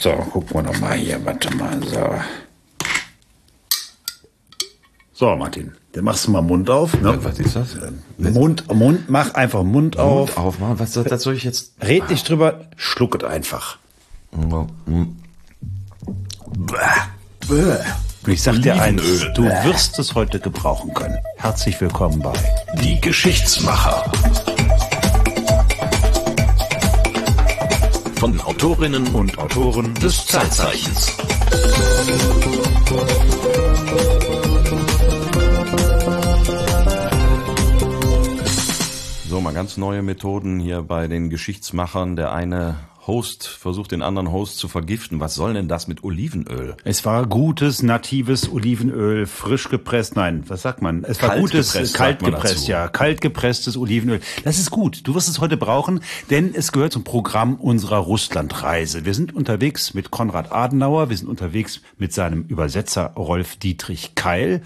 So, gucken wir noch mal hier, warte mal, so. So, Martin, dann machst du mal Mund auf. Ne? Was ist das? Mund, Mund, mach einfach Mund auf. Mund aufmachen? Was soll, das soll ich jetzt? Red nicht drüber, schluck es einfach. Ich sag dir eins, du wirst es heute gebrauchen können. Herzlich willkommen bei Die Geschichtsmacher. Von Autorinnen und Autoren des Zeitzeichens. So, mal ganz neue Methoden hier bei den Geschichtsmachern. Der eine Host versucht den anderen Host zu vergiften. Was soll denn das mit Olivenöl? Es war gutes, natives Olivenöl, frisch gepresst. Nein, was sagt man? Es war Kalt gutes, gepresst, kalt gepresst, ja. Kalt gepresstes Olivenöl. Das ist gut. Du wirst es heute brauchen, denn es gehört zum Programm unserer Russlandreise. Wir sind unterwegs mit Konrad Adenauer. Wir sind unterwegs mit seinem Übersetzer Rolf Dietrich Keil.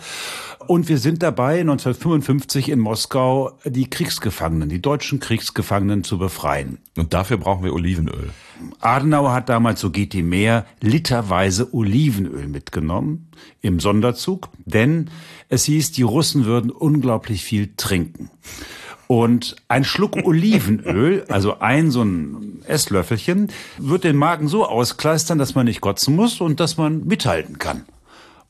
Und wir sind dabei, 1955 in Moskau die Kriegsgefangenen, die deutschen Kriegsgefangenen zu befreien. Und dafür brauchen wir Olivenöl. Adenauer hat damals, so geht die mehr, literweise Olivenöl mitgenommen im Sonderzug, denn es hieß, die Russen würden unglaublich viel trinken. Und ein Schluck Olivenöl, also ein so ein Esslöffelchen, wird den Magen so auskleistern, dass man nicht kotzen muss und dass man mithalten kann.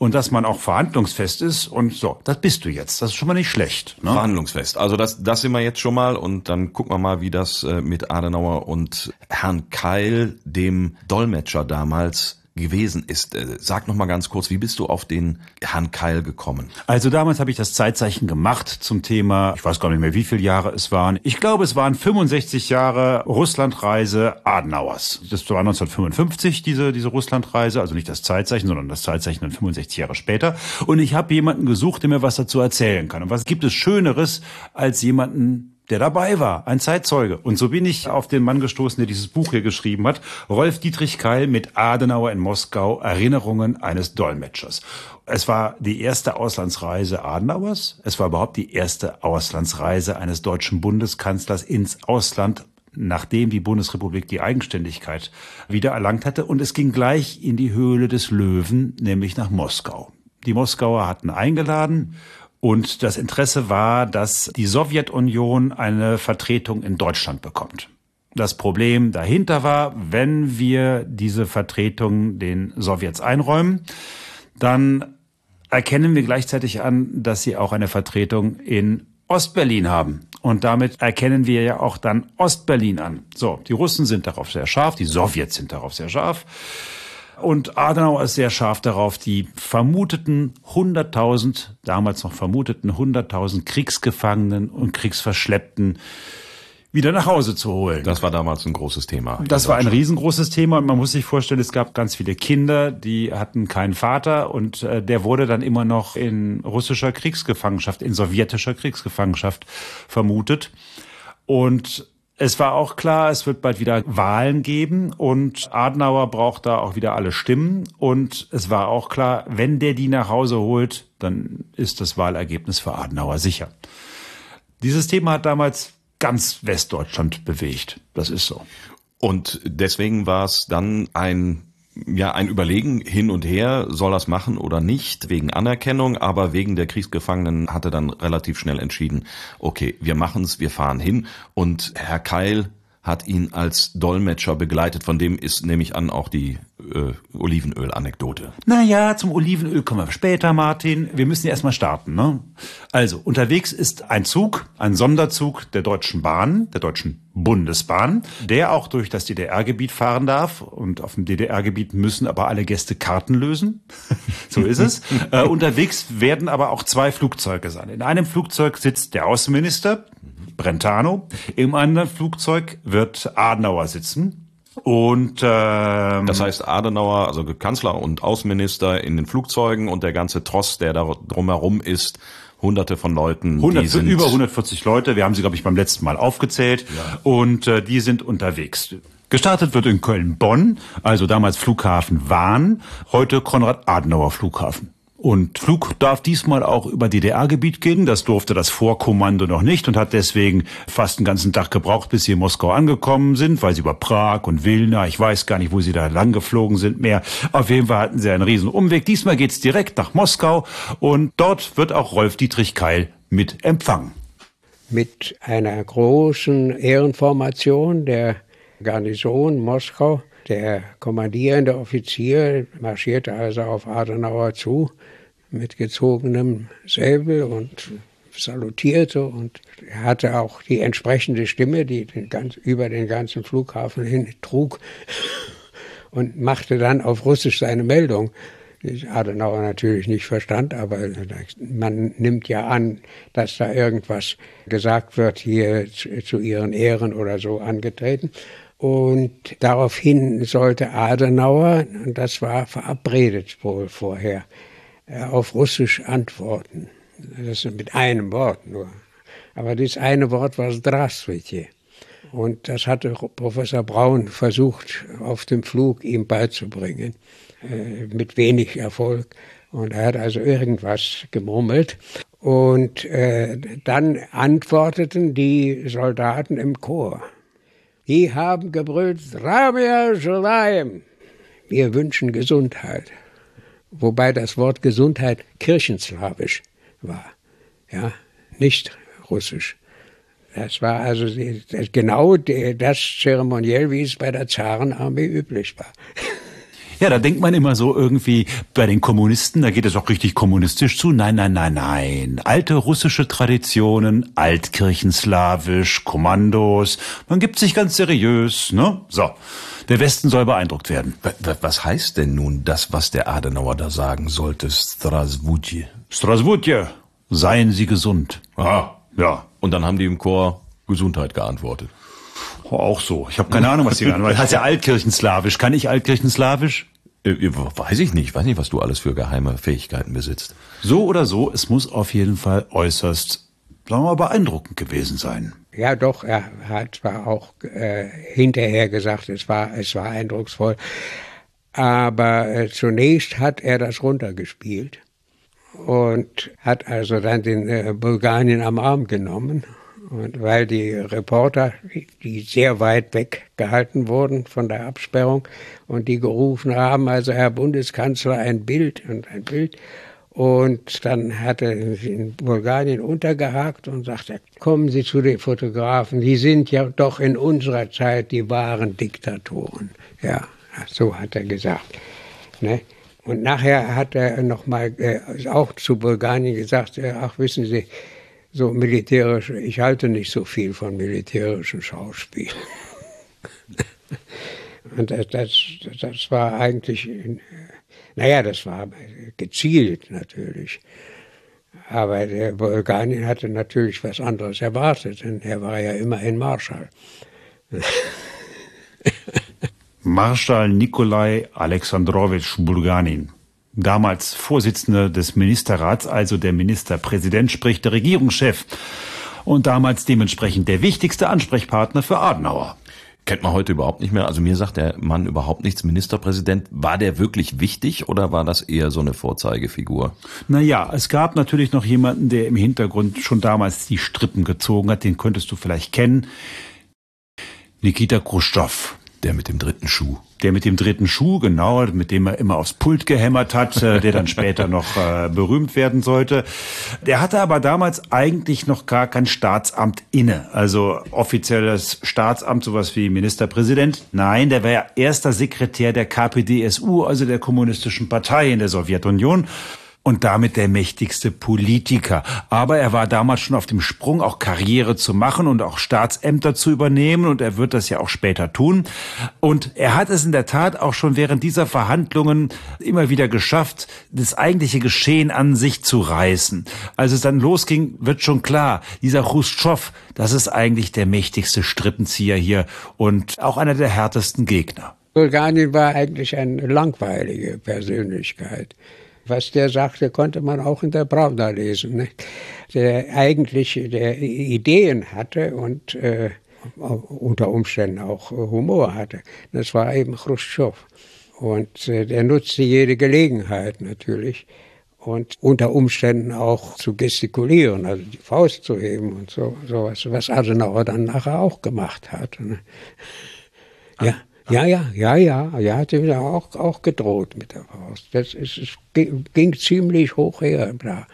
Und dass man auch verhandlungsfest ist und so, das bist du jetzt. Das ist schon mal nicht schlecht. Ne? Verhandlungsfest. Also das, das sind wir jetzt schon mal und dann gucken wir mal, wie das äh, mit Adenauer und Herrn Keil, dem Dolmetscher damals, gewesen ist. Äh, Sag noch mal ganz kurz, wie bist du auf den Herrn Keil gekommen? Also damals habe ich das Zeitzeichen gemacht zum Thema, ich weiß gar nicht mehr, wie viele Jahre es waren. Ich glaube, es waren 65 Jahre Russlandreise Adenauers. Das war 1955, diese, diese Russlandreise, also nicht das Zeitzeichen, sondern das Zeitzeichen dann 65 Jahre später. Und ich habe jemanden gesucht, der mir was dazu erzählen kann. Und was gibt es Schöneres als jemanden, der dabei war, ein Zeitzeuge. Und so bin ich auf den Mann gestoßen, der dieses Buch hier geschrieben hat. Rolf Dietrich Keil mit Adenauer in Moskau, Erinnerungen eines Dolmetschers. Es war die erste Auslandsreise Adenauers. Es war überhaupt die erste Auslandsreise eines deutschen Bundeskanzlers ins Ausland nachdem die Bundesrepublik die Eigenständigkeit wieder erlangt hatte. Und es ging gleich in die Höhle des Löwen, nämlich nach Moskau. Die Moskauer hatten eingeladen und das Interesse war, dass die Sowjetunion eine Vertretung in Deutschland bekommt. Das Problem dahinter war, wenn wir diese Vertretung den Sowjets einräumen, dann erkennen wir gleichzeitig an, dass sie auch eine Vertretung in Ostberlin haben. Und damit erkennen wir ja auch dann Ostberlin an. So, die Russen sind darauf sehr scharf, die Sowjets sind darauf sehr scharf. Und Adenauer ist sehr scharf darauf, die vermuteten 100.000, damals noch vermuteten 100.000 Kriegsgefangenen und Kriegsverschleppten wieder nach Hause zu holen. Das war damals ein großes Thema. Das war ein riesengroßes Thema und man muss sich vorstellen, es gab ganz viele Kinder, die hatten keinen Vater und äh, der wurde dann immer noch in russischer Kriegsgefangenschaft, in sowjetischer Kriegsgefangenschaft vermutet. Und es war auch klar, es wird bald wieder Wahlen geben und Adenauer braucht da auch wieder alle Stimmen. Und es war auch klar, wenn der die nach Hause holt, dann ist das Wahlergebnis für Adenauer sicher. Dieses Thema hat damals ganz Westdeutschland bewegt. Das ist so. Und deswegen war es dann ein ja, ein Überlegen hin und her, soll das machen oder nicht, wegen Anerkennung, aber wegen der Kriegsgefangenen hatte dann relativ schnell entschieden, okay, wir machen's, wir fahren hin. Und Herr Keil hat ihn als Dolmetscher begleitet, von dem ist nämlich an auch die äh, Olivenöl-Anekdote. Naja, zum Olivenöl kommen wir später, Martin. Wir müssen erstmal starten. Ne? Also, unterwegs ist ein Zug, ein Sonderzug der Deutschen Bahn, der Deutschen Bundesbahn, der auch durch das DDR-Gebiet fahren darf. Und auf dem DDR-Gebiet müssen aber alle Gäste Karten lösen. so ist es. äh, unterwegs werden aber auch zwei Flugzeuge sein. In einem Flugzeug sitzt der Außenminister, Brentano. Im anderen Flugzeug wird Adenauer sitzen. Und ähm, Das heißt, Adenauer, also Kanzler und Außenminister in den Flugzeugen und der ganze Tross, der da drumherum ist, hunderte von Leuten, 100, die sind über 140 Leute. Wir haben sie, glaube ich, beim letzten Mal aufgezählt. Und äh, die sind unterwegs. Gestartet wird in Köln-Bonn, also damals Flughafen Wahn, heute Konrad-Adenauer Flughafen. Und Flug darf diesmal auch über DDR-Gebiet gehen. Das durfte das Vorkommando noch nicht und hat deswegen fast einen ganzen Tag gebraucht, bis sie in Moskau angekommen sind, weil sie über Prag und Wilna, ich weiß gar nicht, wo sie da lang geflogen sind mehr. Auf jeden Fall hatten sie einen riesen Umweg. Diesmal geht's direkt nach Moskau und dort wird auch Rolf Dietrich Keil mit empfangen. Mit einer großen Ehrenformation der Garnison Moskau. Der kommandierende Offizier marschierte also auf Adenauer zu mit gezogenem Säbel und salutierte und er hatte auch die entsprechende Stimme, die den ganz, über den ganzen Flughafen hin trug und machte dann auf Russisch seine Meldung. Die Adenauer natürlich nicht verstand, aber man nimmt ja an, dass da irgendwas gesagt wird, hier zu ihren Ehren oder so angetreten. Und daraufhin sollte Adenauer, und das war verabredet wohl vorher, äh, auf Russisch antworten. Das ist mit einem Wort nur. Aber dieses eine Wort war Здравствуйте. Und das hatte Professor Braun versucht, auf dem Flug ihm beizubringen, äh, mit wenig Erfolg. Und er hat also irgendwas gemurmelt. Und äh, dann antworteten die Soldaten im Chor. Die haben gebrüllt, Rabia Shalaim. Wir wünschen Gesundheit. Wobei das Wort Gesundheit kirchenslawisch war, ja, nicht russisch. Das war also genau das Zeremoniell, wie es bei der Zarenarmee üblich war. Ja, da denkt man immer so irgendwie bei den Kommunisten, da geht es auch richtig kommunistisch zu. Nein, nein, nein, nein. Alte russische Traditionen, altkirchenslawisch, Kommandos. Man gibt sich ganz seriös, ne? So. Der Westen soll beeindruckt werden. Was heißt denn nun das, was der Adenauer da sagen sollte? Strasvutje. Strasvutje. Seien Sie gesund. Ah, ja. Und dann haben die im Chor Gesundheit geantwortet. Oh, auch so. Ich habe keine Ahnung, was die geantwortet Heißt ja Altkirchenslawisch. Kann ich Altkirchenslawisch? Äh, weiß ich nicht. Weiß nicht, was du alles für geheime Fähigkeiten besitzt. So oder so, es muss auf jeden Fall äußerst, sagen wir mal, beeindruckend gewesen sein. Ja, doch, er hat zwar auch äh, hinterher gesagt, es war, es war eindrucksvoll. Aber äh, zunächst hat er das runtergespielt und hat also dann den äh, Bulgarien am Arm genommen. Und weil die Reporter, die sehr weit weg gehalten wurden von der Absperrung und die gerufen haben, also Herr Bundeskanzler, ein Bild und ein Bild. Und dann hat er in Bulgarien untergehakt und sagte, kommen Sie zu den Fotografen, die sind ja doch in unserer Zeit die wahren Diktatoren. Ja, so hat er gesagt. Ne? Und nachher hat er nochmal äh, auch zu Bulgarien gesagt, äh, ach wissen Sie, so militärisch, ich halte nicht so viel von militärischen Schauspielen. und das, das, das war eigentlich naja, das war gezielt natürlich. Aber der Bulgarien hatte natürlich was anderes erwartet, denn er war ja immerhin Marschall. Marschall Nikolai Alexandrowitsch Bulganin, damals Vorsitzender des Ministerrats, also der Ministerpräsident, sprich der Regierungschef und damals dementsprechend der wichtigste Ansprechpartner für Adenauer. Kennt man heute überhaupt nicht mehr. Also mir sagt der Mann überhaupt nichts. Ministerpräsident, war der wirklich wichtig oder war das eher so eine Vorzeigefigur? Naja, es gab natürlich noch jemanden, der im Hintergrund schon damals die Strippen gezogen hat. Den könntest du vielleicht kennen. Nikita Khrushchev. Der mit dem dritten Schuh. Der mit dem dritten Schuh, genau, mit dem er immer aufs Pult gehämmert hat, äh, der dann später noch äh, berühmt werden sollte. Der hatte aber damals eigentlich noch gar kein Staatsamt inne. Also offizielles Staatsamt, sowas wie Ministerpräsident. Nein, der war ja erster Sekretär der KPDSU, also der Kommunistischen Partei in der Sowjetunion und damit der mächtigste Politiker. Aber er war damals schon auf dem Sprung, auch Karriere zu machen und auch Staatsämter zu übernehmen und er wird das ja auch später tun. Und er hat es in der Tat auch schon während dieser Verhandlungen immer wieder geschafft, das eigentliche Geschehen an sich zu reißen. Als es dann losging, wird schon klar, dieser Khrushchev, das ist eigentlich der mächtigste Strippenzieher hier und auch einer der härtesten Gegner. Bulgarien war eigentlich eine langweilige Persönlichkeit. Was der sagte, konnte man auch in der Pravda lesen. Nicht? Der eigentlich der Ideen hatte und äh, unter Umständen auch Humor hatte. Das war eben Khrushchev. Und äh, der nutzte jede Gelegenheit natürlich. und unter Umständen auch zu gestikulieren, also die Faust zu heben und so sowas, was Adenauer dann nachher auch gemacht hat. Ne? Ja. Ja, ja, ja, ja, ja, hat ihm auch, auch gedroht mit der Faust. Das ist, es ging, ging ziemlich hoch her. Da.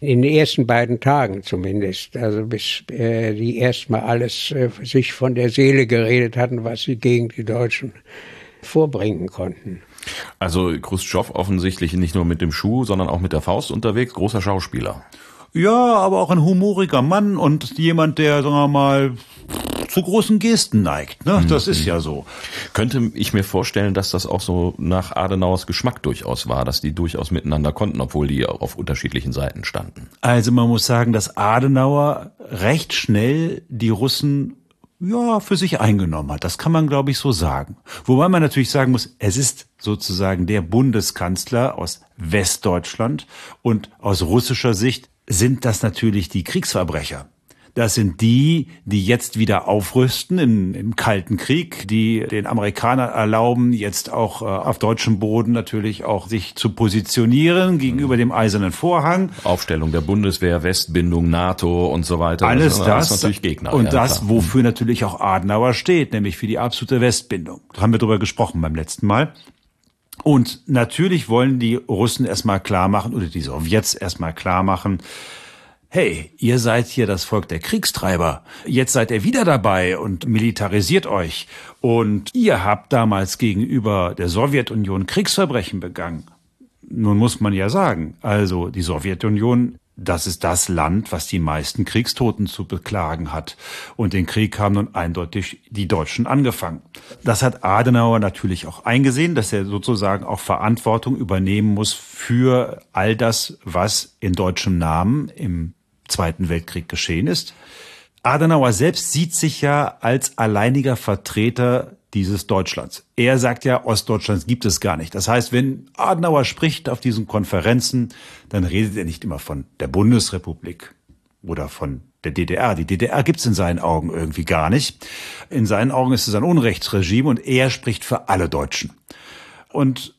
In den ersten beiden Tagen zumindest, also bis äh, die erstmal alles äh, sich von der Seele geredet hatten, was sie gegen die Deutschen vorbringen konnten. Also Khrushchev offensichtlich nicht nur mit dem Schuh, sondern auch mit der Faust unterwegs, großer Schauspieler. Ja, aber auch ein humoriger Mann und jemand, der, sagen wir mal, zu großen Gesten neigt. Ne? Das mhm. ist ja so. Könnte ich mir vorstellen, dass das auch so nach Adenauers Geschmack durchaus war, dass die durchaus miteinander konnten, obwohl die auf unterschiedlichen Seiten standen. Also man muss sagen, dass Adenauer recht schnell die Russen ja, für sich eingenommen hat. Das kann man, glaube ich, so sagen. Wobei man natürlich sagen muss, es ist sozusagen der Bundeskanzler aus Westdeutschland und aus russischer Sicht sind das natürlich die Kriegsverbrecher. Das sind die, die jetzt wieder aufrüsten im, im Kalten Krieg, die den Amerikanern erlauben, jetzt auch äh, auf deutschem Boden natürlich auch sich zu positionieren gegenüber dem Eisernen Vorhang. Aufstellung der Bundeswehr, Westbindung, NATO und so weiter. Alles das, das, das natürlich Gegner. Und ja, das, klar. wofür natürlich auch Adenauer steht, nämlich für die absolute Westbindung. Da haben wir drüber gesprochen beim letzten Mal. Und natürlich wollen die Russen erstmal klar machen, oder die Sowjets erstmal klar machen, hey, ihr seid hier das Volk der Kriegstreiber. Jetzt seid ihr wieder dabei und militarisiert euch. Und ihr habt damals gegenüber der Sowjetunion Kriegsverbrechen begangen. Nun muss man ja sagen, also die Sowjetunion das ist das Land, was die meisten Kriegstoten zu beklagen hat. Und den Krieg haben nun eindeutig die Deutschen angefangen. Das hat Adenauer natürlich auch eingesehen, dass er sozusagen auch Verantwortung übernehmen muss für all das, was in deutschem Namen im Zweiten Weltkrieg geschehen ist. Adenauer selbst sieht sich ja als alleiniger Vertreter dieses Deutschlands. Er sagt ja, Ostdeutschlands gibt es gar nicht. Das heißt, wenn Adenauer spricht auf diesen Konferenzen, dann redet er nicht immer von der Bundesrepublik oder von der DDR. Die DDR gibt es in seinen Augen irgendwie gar nicht. In seinen Augen ist es ein Unrechtsregime und er spricht für alle Deutschen. Und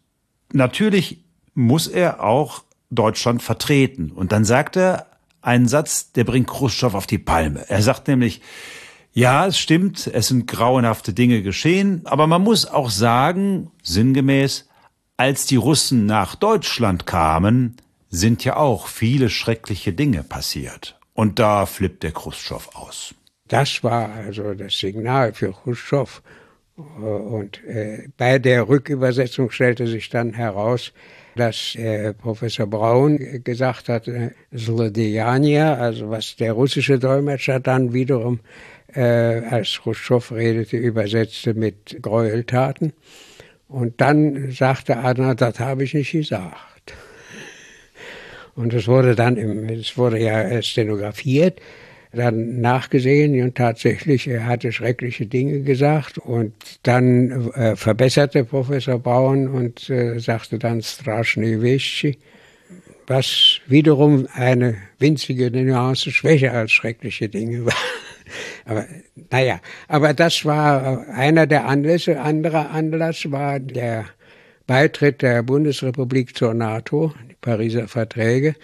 natürlich muss er auch Deutschland vertreten. Und dann sagt er, einen Satz, der bringt Khrushchev auf die Palme. Er sagt nämlich, ja, es stimmt, es sind grauenhafte Dinge geschehen, aber man muss auch sagen, sinngemäß, als die Russen nach Deutschland kamen, sind ja auch viele schreckliche Dinge passiert. Und da flippt der Khrushchev aus. Das war also das Signal für Khrushchev. Und äh, bei der Rückübersetzung stellte sich dann heraus, dass äh, Professor Braun gesagt hat, also was der russische Dolmetscher dann wiederum, äh, als Khrushchev redete, übersetzte mit Gräueltaten. Und dann sagte Adler, das habe ich nicht gesagt. Und es wurde dann, im, es wurde ja stenografiert dann nachgesehen und tatsächlich, er hatte schreckliche Dinge gesagt und dann äh, verbesserte Professor Braun und äh, sagte dann Straschne Weschi, was wiederum eine winzige Nuance schwächer als schreckliche Dinge war. Aber naja, aber das war einer der Anlässe. Anderer Anlass war der Beitritt der Bundesrepublik zur NATO, die Pariser Verträge.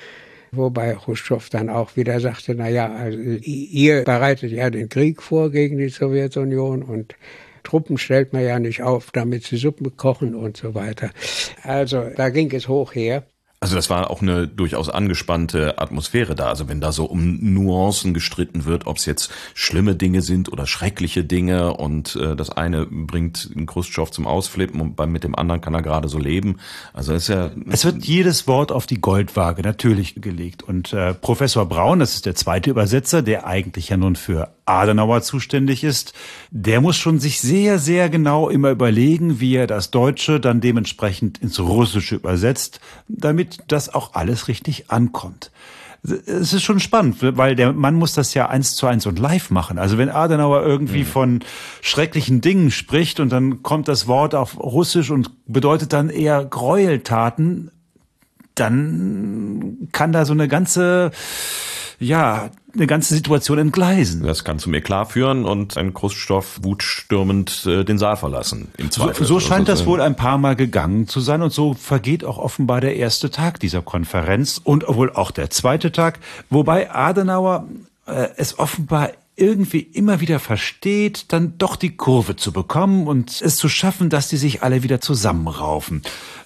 Wobei Khrushchev dann auch wieder sagte, na ja, also ihr bereitet ja den Krieg vor gegen die Sowjetunion und Truppen stellt man ja nicht auf, damit sie Suppen kochen und so weiter. Also da ging es hoch her. Also das war auch eine durchaus angespannte Atmosphäre da. Also wenn da so um Nuancen gestritten wird, ob es jetzt schlimme Dinge sind oder schreckliche Dinge und äh, das eine bringt Khrushchev zum Ausflippen und beim, mit dem anderen kann er gerade so leben. Also ist ja es wird jedes Wort auf die Goldwaage natürlich gelegt und äh, Professor Braun, das ist der zweite Übersetzer, der eigentlich ja nun für Adenauer zuständig ist, der muss schon sich sehr sehr genau immer überlegen, wie er das Deutsche dann dementsprechend ins Russische übersetzt, damit damit das auch alles richtig ankommt. Es ist schon spannend, weil der Mann muss das ja eins zu eins und live machen. Also wenn Adenauer irgendwie mhm. von schrecklichen Dingen spricht und dann kommt das Wort auf Russisch und bedeutet dann eher Gräueltaten, dann kann da so eine ganze ja, eine ganze Situation entgleisen. Das kann zum Eklat führen und ein Khrushchev wutstürmend äh, den Saal verlassen. Im Zweifel. So, so scheint das wohl ein paar Mal gegangen zu sein und so vergeht auch offenbar der erste Tag dieser Konferenz und wohl auch der zweite Tag, wobei Adenauer äh, es offenbar irgendwie immer wieder versteht, dann doch die Kurve zu bekommen und es zu schaffen, dass die sich alle wieder zusammenraufen.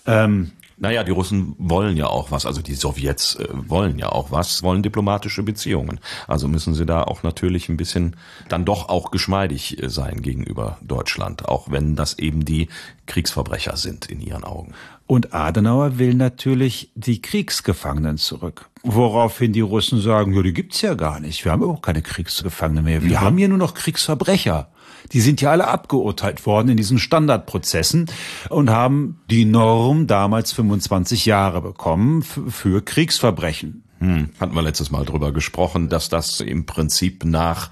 Ähm, naja, die Russen wollen ja auch was, also die Sowjets äh, wollen ja auch was, wollen diplomatische Beziehungen. Also müssen sie da auch natürlich ein bisschen dann doch auch geschmeidig äh, sein gegenüber Deutschland, auch wenn das eben die Kriegsverbrecher sind in ihren Augen. Und Adenauer will natürlich die Kriegsgefangenen zurück. Woraufhin die Russen sagen, ja, die gibt's ja gar nicht. Wir haben überhaupt keine Kriegsgefangenen mehr. Wir mhm. haben hier nur noch Kriegsverbrecher. Die sind ja alle abgeurteilt worden in diesen Standardprozessen und haben die Norm damals 25 Jahre bekommen für Kriegsverbrechen. Hm, hatten wir letztes Mal drüber gesprochen, dass das im Prinzip nach,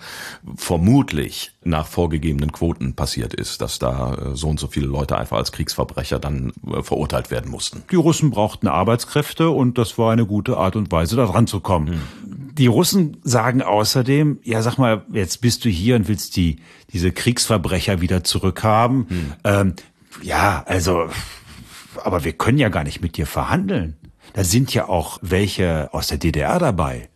vermutlich nach vorgegebenen Quoten passiert ist, dass da äh, so und so viele Leute einfach als Kriegsverbrecher dann äh, verurteilt werden mussten. Die Russen brauchten Arbeitskräfte und das war eine gute Art und Weise, da dran zu kommen. Hm. Die Russen sagen außerdem, ja sag mal, jetzt bist du hier und willst die, diese Kriegsverbrecher wieder zurückhaben. Hm. Ähm, ja, also, aber wir können ja gar nicht mit dir verhandeln. Da sind ja auch welche aus der DDR dabei.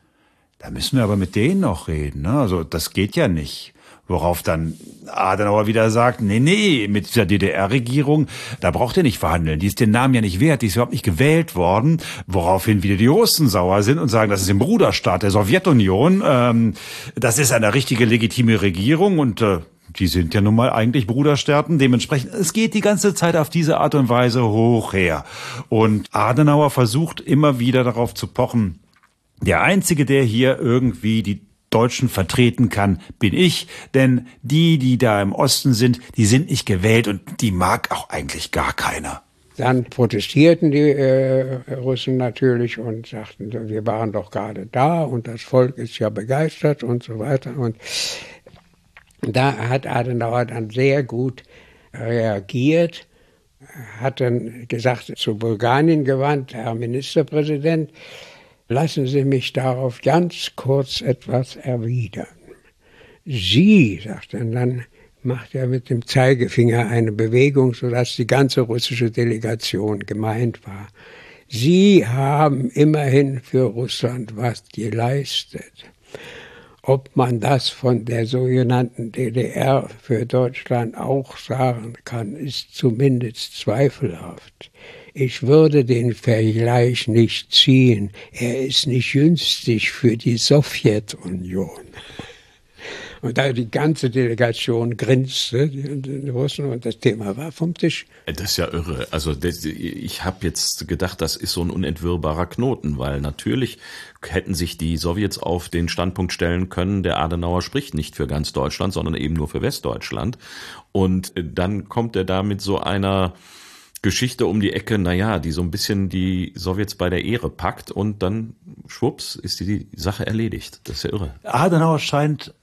Da müssen wir aber mit denen noch reden. Ne? Also das geht ja nicht. Worauf dann Adenauer wieder sagt, nee, nee, mit dieser DDR-Regierung, da braucht ihr nicht verhandeln. Die ist den Namen ja nicht wert, die ist überhaupt nicht gewählt worden. Woraufhin wieder die Russen sauer sind und sagen, das ist im Bruderstaat der Sowjetunion. Ähm, das ist eine richtige legitime Regierung und äh, die sind ja nun mal eigentlich Bruderstaaten. Dementsprechend, es geht die ganze Zeit auf diese Art und Weise hoch her. Und Adenauer versucht immer wieder darauf zu pochen, der Einzige, der hier irgendwie die Deutschen vertreten kann, bin ich, denn die, die da im Osten sind, die sind nicht gewählt und die mag auch eigentlich gar keiner. Dann protestierten die äh, Russen natürlich und sagten, wir waren doch gerade da und das Volk ist ja begeistert und so weiter. Und da hat Adenauer dann sehr gut reagiert, hat dann gesagt, zu Bulgarien gewandt, Herr Ministerpräsident, lassen Sie mich darauf ganz kurz etwas erwidern. Sie, sagt er dann, macht er mit dem Zeigefinger eine Bewegung, sodass die ganze russische Delegation gemeint war. Sie haben immerhin für Russland was geleistet. Ob man das von der sogenannten DDR für Deutschland auch sagen kann, ist zumindest zweifelhaft. Ich würde den Vergleich nicht ziehen. Er ist nicht günstig für die Sowjetunion. Und da die ganze Delegation grinste, die Russen, und das Thema war vom Tisch. Das ist ja irre. Also das, ich habe jetzt gedacht, das ist so ein unentwirrbarer Knoten, weil natürlich hätten sich die Sowjets auf den Standpunkt stellen können, der Adenauer spricht nicht für ganz Deutschland, sondern eben nur für Westdeutschland. Und dann kommt er da mit so einer Geschichte um die Ecke, naja, die so ein bisschen die Sowjets bei der Ehre packt und dann schwupps ist die Sache erledigt. Das ist ja irre. Adenauer scheint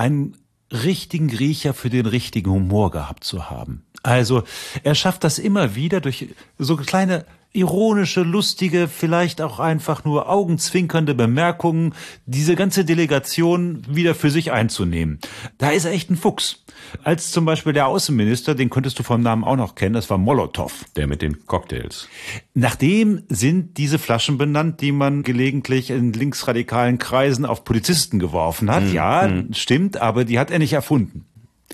einen richtigen Riecher für den richtigen Humor gehabt zu haben. Also er schafft das immer wieder durch so kleine ironische, lustige, vielleicht auch einfach nur augenzwinkernde Bemerkungen, diese ganze Delegation wieder für sich einzunehmen. Da ist er echt ein Fuchs. Als zum Beispiel der Außenminister, den könntest du vom Namen auch noch kennen, das war Molotow. Der mit den Cocktails. Nachdem sind diese Flaschen benannt, die man gelegentlich in linksradikalen Kreisen auf Polizisten geworfen hat. Mhm. Ja, mhm. stimmt, aber die hat er nicht erfunden.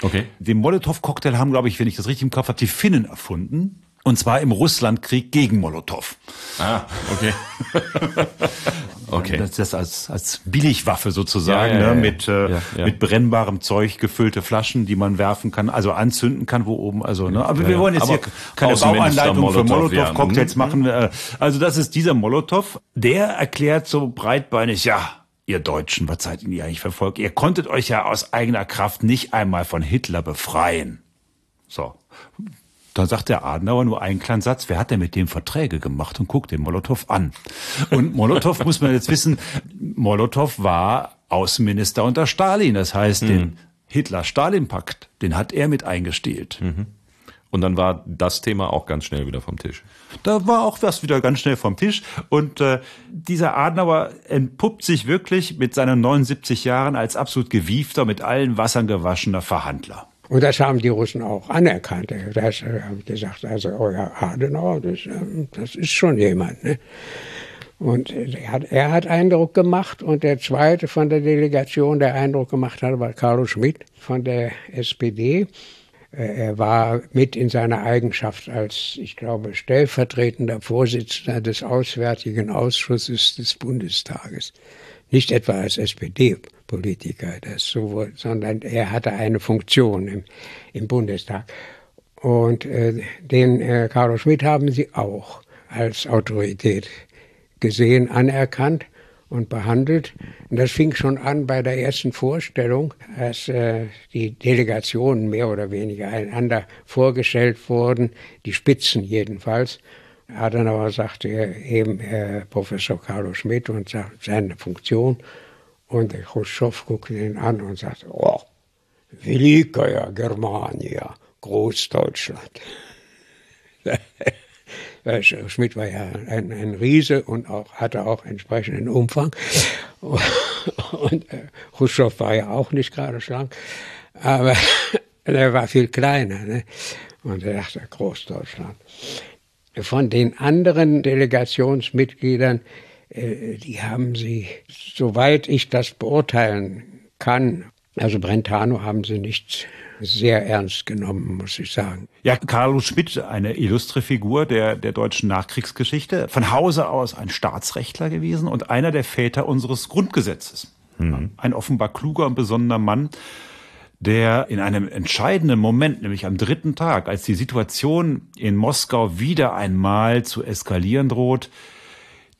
Okay. Den Molotow-Cocktail haben, glaube ich, wenn ich das richtig im Kopf habe, die Finnen erfunden. Und zwar im Russlandkrieg gegen Molotow. Ah, okay. okay. Das, das als, als Billigwaffe sozusagen, ja, ja, ne, mit, äh, mit brennbarem Zeug gefüllte Flaschen, die man werfen kann, also anzünden kann, wo oben, also, ne. Aber wir wollen jetzt Aber hier keine Bauanleitung für Molotow-Cocktails mhm. machen. Äh, also das ist dieser Molotow, der erklärt so breitbeinig, ja, ihr Deutschen, was seid ihr eigentlich verfolgt? Ihr konntet euch ja aus eigener Kraft nicht einmal von Hitler befreien. So. Da sagt der Adenauer nur einen kleinen Satz, wer hat denn mit dem Verträge gemacht und guckt den Molotow an. Und Molotow muss man jetzt wissen, Molotow war Außenminister unter Stalin. Das heißt, mhm. den Hitler-Stalin-Pakt, den hat er mit eingestielt. Mhm. Und dann war das Thema auch ganz schnell wieder vom Tisch. Da war auch was wieder ganz schnell vom Tisch. Und äh, dieser Adenauer entpuppt sich wirklich mit seinen 79 Jahren als absolut gewiefter, mit allen Wassern gewaschener Verhandler. Und das haben die Russen auch anerkannt. Das haben gesagt, also euer Adenauer, das, das ist schon jemand. Ne? Und er hat, er hat Eindruck gemacht und der zweite von der Delegation, der Eindruck gemacht hat, war Carlo Schmidt von der SPD. Er war mit in seiner Eigenschaft als, ich glaube, stellvertretender Vorsitzender des Auswärtigen Ausschusses des Bundestages. Nicht etwa als SPD-Politiker, so, sondern er hatte eine Funktion im, im Bundestag. Und äh, den äh, Carlo Schmidt haben sie auch als Autorität gesehen, anerkannt und behandelt. Und das fing schon an bei der ersten Vorstellung, als äh, die Delegationen mehr oder weniger einander vorgestellt wurden, die Spitzen jedenfalls. Adenauer sagte eben äh, Professor Carlo Schmidt und seine Funktion. Und der Khrushchev guckte ihn an und sagte, oh, Великая Germania, Großdeutschland. Schmidt war ja ein, ein Riese und auch, hatte auch entsprechenden Umfang. Und äh, Khrushchev war ja auch nicht gerade schlank, aber er war viel kleiner. Ne? Und er dachte, Großdeutschland. Von den anderen Delegationsmitgliedern, äh, die haben sie, soweit ich das beurteilen kann, also Brentano haben sie nicht sehr ernst genommen, muss ich sagen. Ja, Carlo Schmidt, eine illustre Figur der, der deutschen Nachkriegsgeschichte, von Hause aus ein Staatsrechtler gewesen und einer der Väter unseres Grundgesetzes. Mhm. Ein offenbar kluger und besonderer Mann, der in einem entscheidenden Moment, nämlich am dritten Tag, als die Situation in Moskau wieder einmal zu eskalieren droht,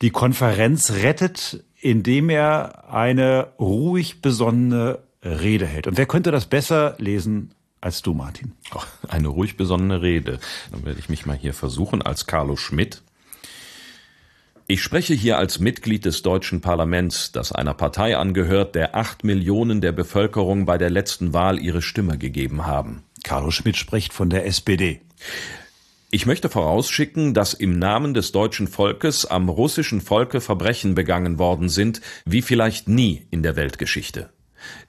die Konferenz rettet, indem er eine ruhig besonnene Rede hält. Und wer könnte das besser lesen als du, Martin? Oh, eine ruhig besonnene Rede. Dann werde ich mich mal hier versuchen als Carlo Schmidt. Ich spreche hier als Mitglied des deutschen Parlaments, das einer Partei angehört, der acht Millionen der Bevölkerung bei der letzten Wahl ihre Stimme gegeben haben. Carlo Schmidt spricht von der SPD. Ich möchte vorausschicken, dass im Namen des deutschen Volkes am russischen Volke Verbrechen begangen worden sind, wie vielleicht nie in der Weltgeschichte.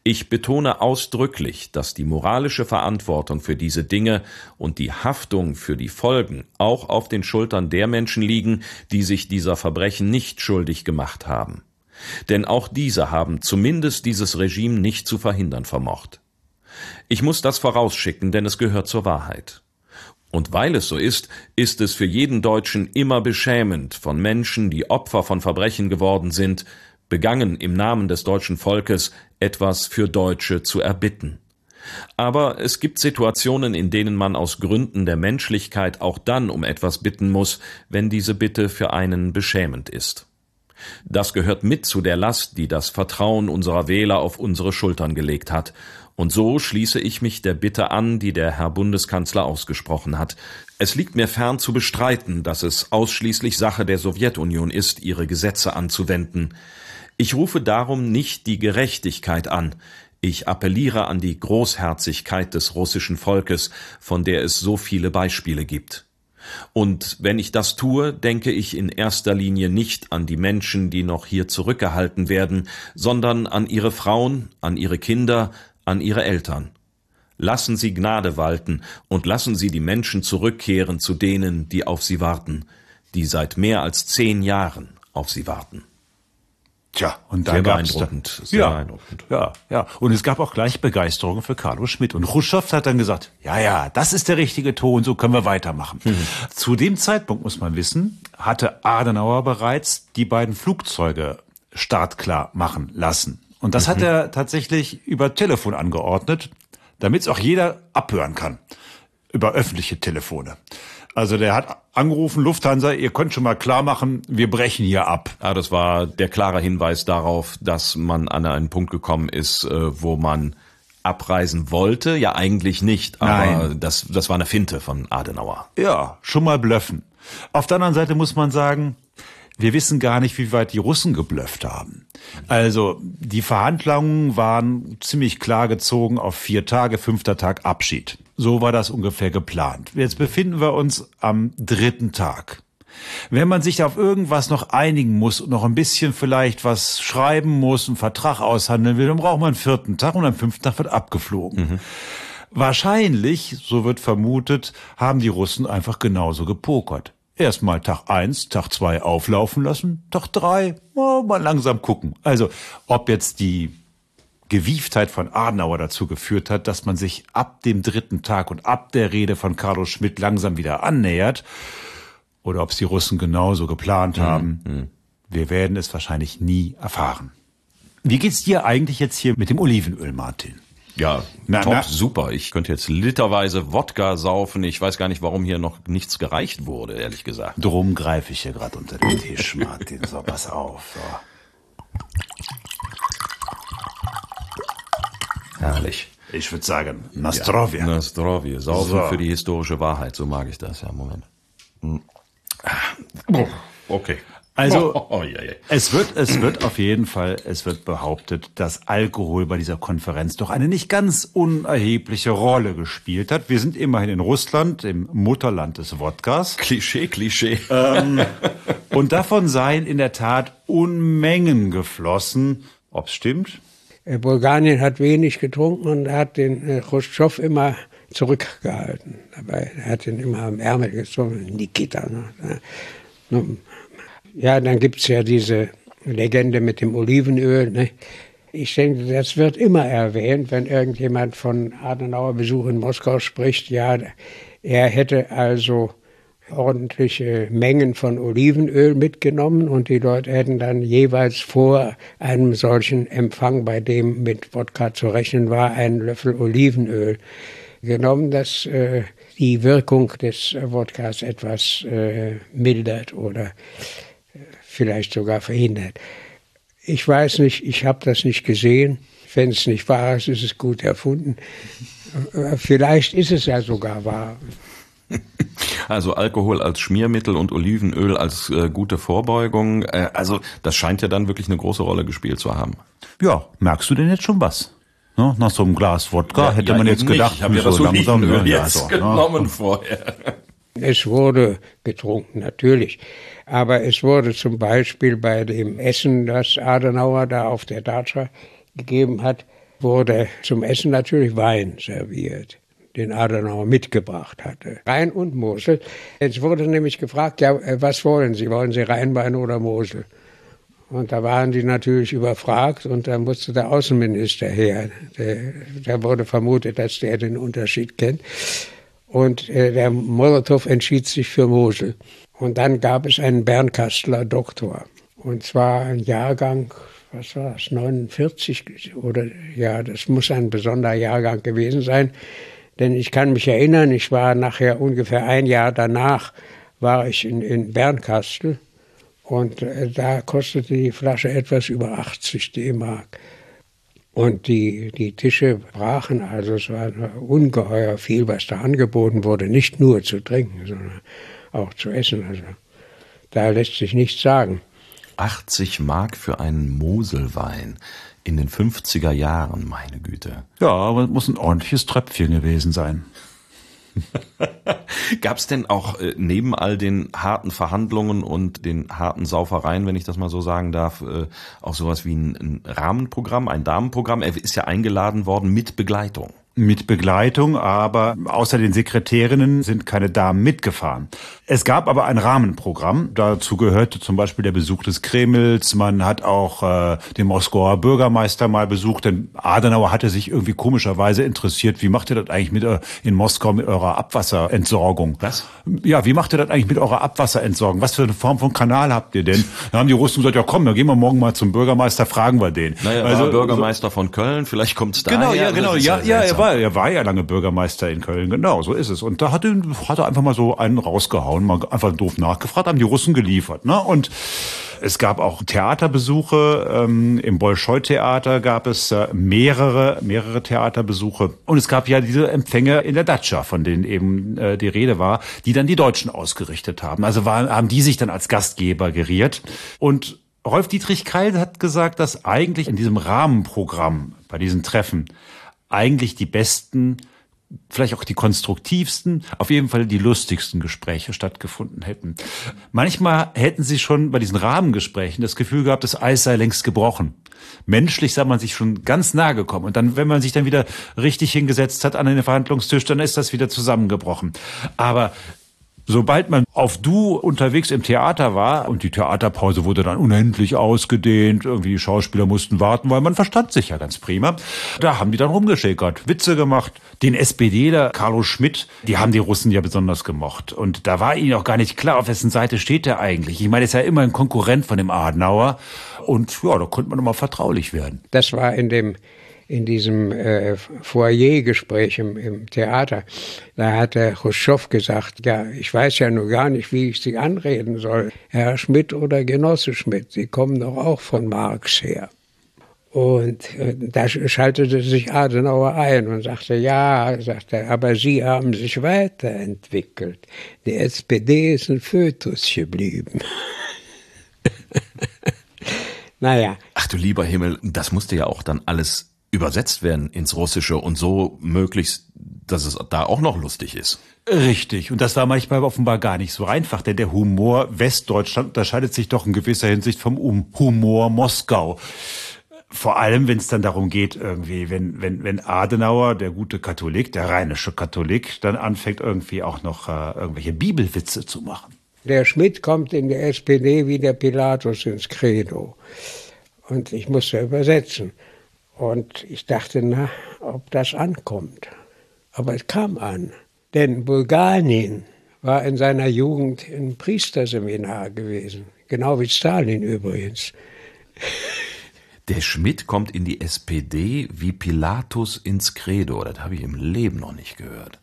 Ich betone ausdrücklich, dass die moralische Verantwortung für diese Dinge und die Haftung für die Folgen auch auf den Schultern der Menschen liegen, die sich dieser Verbrechen nicht schuldig gemacht haben. Denn auch diese haben zumindest dieses Regime nicht zu verhindern vermocht. Ich muss das vorausschicken, denn es gehört zur Wahrheit. Und weil es so ist, ist es für jeden Deutschen immer beschämend, von Menschen, die Opfer von Verbrechen geworden sind, begangen im Namen des deutschen Volkes, etwas für Deutsche zu erbitten. Aber es gibt Situationen, in denen man aus Gründen der Menschlichkeit auch dann um etwas bitten muss, wenn diese Bitte für einen beschämend ist. Das gehört mit zu der Last, die das Vertrauen unserer Wähler auf unsere Schultern gelegt hat, und so schließe ich mich der Bitte an, die der Herr Bundeskanzler ausgesprochen hat. Es liegt mir fern zu bestreiten, dass es ausschließlich Sache der Sowjetunion ist, ihre Gesetze anzuwenden. Ich rufe darum nicht die Gerechtigkeit an, ich appelliere an die Großherzigkeit des russischen Volkes, von der es so viele Beispiele gibt. Und wenn ich das tue, denke ich in erster Linie nicht an die Menschen, die noch hier zurückgehalten werden, sondern an ihre Frauen, an ihre Kinder, an ihre Eltern. Lassen Sie Gnade walten und lassen Sie die Menschen zurückkehren zu denen, die auf sie warten, die seit mehr als zehn Jahren auf sie warten. Tja, und dann gab es sehr ja, beeindruckend. Ja, ja. Und es gab auch gleich Begeisterung für Carlo Schmidt. Und Khrushchev hat dann gesagt, ja, ja, das ist der richtige Ton, so können wir weitermachen. Mhm. Zu dem Zeitpunkt, muss man wissen, hatte Adenauer bereits die beiden Flugzeuge startklar machen lassen. Und das mhm. hat er tatsächlich über Telefon angeordnet, damit es auch jeder abhören kann. Über öffentliche Telefone. Also der hat angerufen, Lufthansa, ihr könnt schon mal klar machen, wir brechen hier ab. Ja, das war der klare Hinweis darauf, dass man an einen Punkt gekommen ist, äh, wo man abreisen wollte. Ja, eigentlich nicht, aber Nein. das, das war eine Finte von Adenauer. Ja, schon mal blöffen. Auf der anderen Seite muss man sagen, wir wissen gar nicht, wie weit die Russen geblufft haben. Also die Verhandlungen waren ziemlich klar gezogen auf vier Tage, fünfter Tag Abschied. So war das ungefähr geplant. Jetzt befinden wir uns am dritten Tag. Wenn man sich auf irgendwas noch einigen muss und noch ein bisschen vielleicht was schreiben muss, einen Vertrag aushandeln will, dann braucht man einen vierten Tag und am fünften Tag wird abgeflogen. Mhm. Wahrscheinlich, so wird vermutet, haben die Russen einfach genauso gepokert. Erstmal Tag eins, Tag zwei auflaufen lassen, Tag drei oh, mal langsam gucken. Also, ob jetzt die Gewieftheit von Adenauer dazu geführt hat, dass man sich ab dem dritten Tag und ab der Rede von Carlos Schmidt langsam wieder annähert, oder ob es die Russen genauso geplant mhm. haben. Mhm. Wir werden es wahrscheinlich nie erfahren. Wie geht's dir eigentlich jetzt hier mit dem Olivenöl, Martin? Ja, na, top, na. super. Ich könnte jetzt literweise Wodka saufen. Ich weiß gar nicht, warum hier noch nichts gereicht wurde, ehrlich gesagt. Drum greife ich hier gerade unter den Tisch, Martin. So, pass auf. So. Herrlich. Ich würde sagen, Nastrovia. Ja, Nastrovia. Saufen so. für die historische Wahrheit. So mag ich das. Ja, Moment. Hm. Okay. Also oh, oh, ja, ja. es wird es wird auf jeden Fall es wird behauptet, dass Alkohol bei dieser Konferenz doch eine nicht ganz unerhebliche Rolle gespielt hat. Wir sind immerhin in Russland, im Mutterland des Wodkas. Klischee, Klischee. Ähm, und davon seien in der Tat Unmengen geflossen. Ob's stimmt? Äh, Bulgarien hat wenig getrunken und hat den äh, Khrushchev immer zurückgehalten. Dabei er hat ihn immer am Ärmel gezogen, Nikita. Ne? Ja, dann gibt es ja diese Legende mit dem Olivenöl. Ne? Ich denke, das wird immer erwähnt, wenn irgendjemand von Adenauer Besuch in Moskau spricht. Ja, er hätte also ordentliche Mengen von Olivenöl mitgenommen und die Leute hätten dann jeweils vor einem solchen Empfang, bei dem mit Wodka zu rechnen war, einen Löffel Olivenöl genommen, dass äh, die Wirkung des Wodkas etwas äh, mildert oder vielleicht sogar verhindert. Ich weiß nicht, ich habe das nicht gesehen. Wenn es nicht wahr ist, ist es gut erfunden. Äh, vielleicht ist es ja sogar wahr. Also Alkohol als Schmiermittel und Olivenöl als äh, gute Vorbeugung. Äh, also das scheint ja dann wirklich eine große Rolle gespielt zu haben. Ja, merkst du denn jetzt schon was? Ne? Nach so einem Glas Wodka ja, hätte ja, man jetzt gedacht, ich habe ja das langsam ja, jetzt so, ne? genommen ne? vorher. Es wurde getrunken, natürlich. Aber es wurde zum Beispiel bei dem Essen, das Adenauer da auf der Datscha gegeben hat, wurde zum Essen natürlich Wein serviert, den Adenauer mitgebracht hatte. Rhein und Mosel. Jetzt wurde nämlich gefragt, ja, äh, was wollen Sie? Wollen Sie Rheinwein oder Mosel? Und da waren die natürlich überfragt und da musste der Außenminister her. Der, der wurde vermutet, dass der den Unterschied kennt. Und äh, der Molotow entschied sich für Mosel. Und dann gab es einen Bernkastler Doktor. Und zwar ein Jahrgang, was war das, 49 oder ja, das muss ein besonderer Jahrgang gewesen sein. Denn ich kann mich erinnern, ich war nachher ungefähr ein Jahr danach, war ich in, in Bernkastel und äh, da kostete die Flasche etwas über 80 D-Mark. Und die, die Tische brachen, also es war ungeheuer viel, was da angeboten wurde, nicht nur zu trinken, sondern auch zu essen. Also da lässt sich nichts sagen. 80 Mark für einen Moselwein in den 50er Jahren, meine Güte. Ja, aber es muss ein ordentliches Tröpfchen gewesen sein. Gab es denn auch äh, neben all den harten Verhandlungen und den harten Saufereien, wenn ich das mal so sagen darf, äh, auch sowas wie ein, ein Rahmenprogramm, ein Damenprogramm? Er ist ja eingeladen worden mit Begleitung mit Begleitung, aber außer den Sekretärinnen sind keine Damen mitgefahren. Es gab aber ein Rahmenprogramm. Dazu gehörte zum Beispiel der Besuch des Kremls. Man hat auch äh, den Moskauer Bürgermeister mal besucht, denn Adenauer hatte sich irgendwie komischerweise interessiert, wie macht ihr das eigentlich mit äh, in Moskau mit eurer Abwasserentsorgung? Was? Ja, wie macht ihr das eigentlich mit eurer Abwasserentsorgung? Was für eine Form von Kanal habt ihr denn? Da haben die Russen gesagt, ja komm, dann gehen wir morgen mal zum Bürgermeister, fragen wir den. Naja, also, Bürgermeister so, von Köln, vielleicht kommt's da. Genau, ja, genau, ja, ja, er war war, er war ja lange Bürgermeister in Köln, genau, so ist es. Und da hat er, hat er einfach mal so einen rausgehauen, mal einfach doof nachgefragt, haben die Russen geliefert. Ne? Und es gab auch Theaterbesuche. Ähm, Im Bolschoi-Theater gab es äh, mehrere, mehrere Theaterbesuche. Und es gab ja diese Empfänge in der Datscha, von denen eben äh, die Rede war, die dann die Deutschen ausgerichtet haben. Also waren, haben die sich dann als Gastgeber geriert. Und Rolf Dietrich Keil hat gesagt, dass eigentlich in diesem Rahmenprogramm bei diesen Treffen eigentlich die besten vielleicht auch die konstruktivsten, auf jeden Fall die lustigsten Gespräche stattgefunden hätten. Manchmal hätten sie schon bei diesen Rahmengesprächen das Gefühl gehabt, das Eis sei längst gebrochen. Menschlich sei man sich schon ganz nahe gekommen. Und dann, wenn man sich dann wieder richtig hingesetzt hat an den Verhandlungstisch, dann ist das wieder zusammengebrochen. Aber Sobald man auf Du unterwegs im Theater war und die Theaterpause wurde dann unendlich ausgedehnt, irgendwie die Schauspieler mussten warten, weil man verstand sich ja ganz prima. Da haben die dann rumgeschäkert, Witze gemacht. Den SPDler Carlo Schmidt, die haben die Russen ja besonders gemocht. Und da war ihnen auch gar nicht klar, auf wessen Seite steht der eigentlich. Ich meine, er ist ja immer ein Konkurrent von dem Adenauer. Und ja, da konnte man immer vertraulich werden. Das war in dem in diesem äh, Foyergespräch im, im Theater, da hat der Khrushchev gesagt, ja, ich weiß ja nur gar nicht, wie ich Sie anreden soll, Herr Schmidt oder Genosse Schmidt, Sie kommen doch auch von Marx her. Und äh, da schaltete sich Adenauer ein und sagte, ja, sagte, aber Sie haben sich weiterentwickelt. Die SPD ist ein Fötus geblieben. naja. Ach du lieber Himmel, das musste ja auch dann alles übersetzt werden ins Russische und so möglichst, dass es da auch noch lustig ist. Richtig. Und das war manchmal offenbar gar nicht so einfach, denn der Humor Westdeutschland unterscheidet sich doch in gewisser Hinsicht vom Humor Moskau. Vor allem, wenn es dann darum geht, irgendwie, wenn, wenn, wenn Adenauer, der gute Katholik, der rheinische Katholik, dann anfängt irgendwie auch noch äh, irgendwelche Bibelwitze zu machen. Der Schmidt kommt in der SPD wie der Pilatus ins Credo. Und ich musste übersetzen. Und ich dachte, na, ob das ankommt. Aber es kam an. Denn Bulgarien war in seiner Jugend im Priesterseminar gewesen. Genau wie Stalin übrigens. Der Schmidt kommt in die SPD wie Pilatus ins Credo. Das habe ich im Leben noch nicht gehört.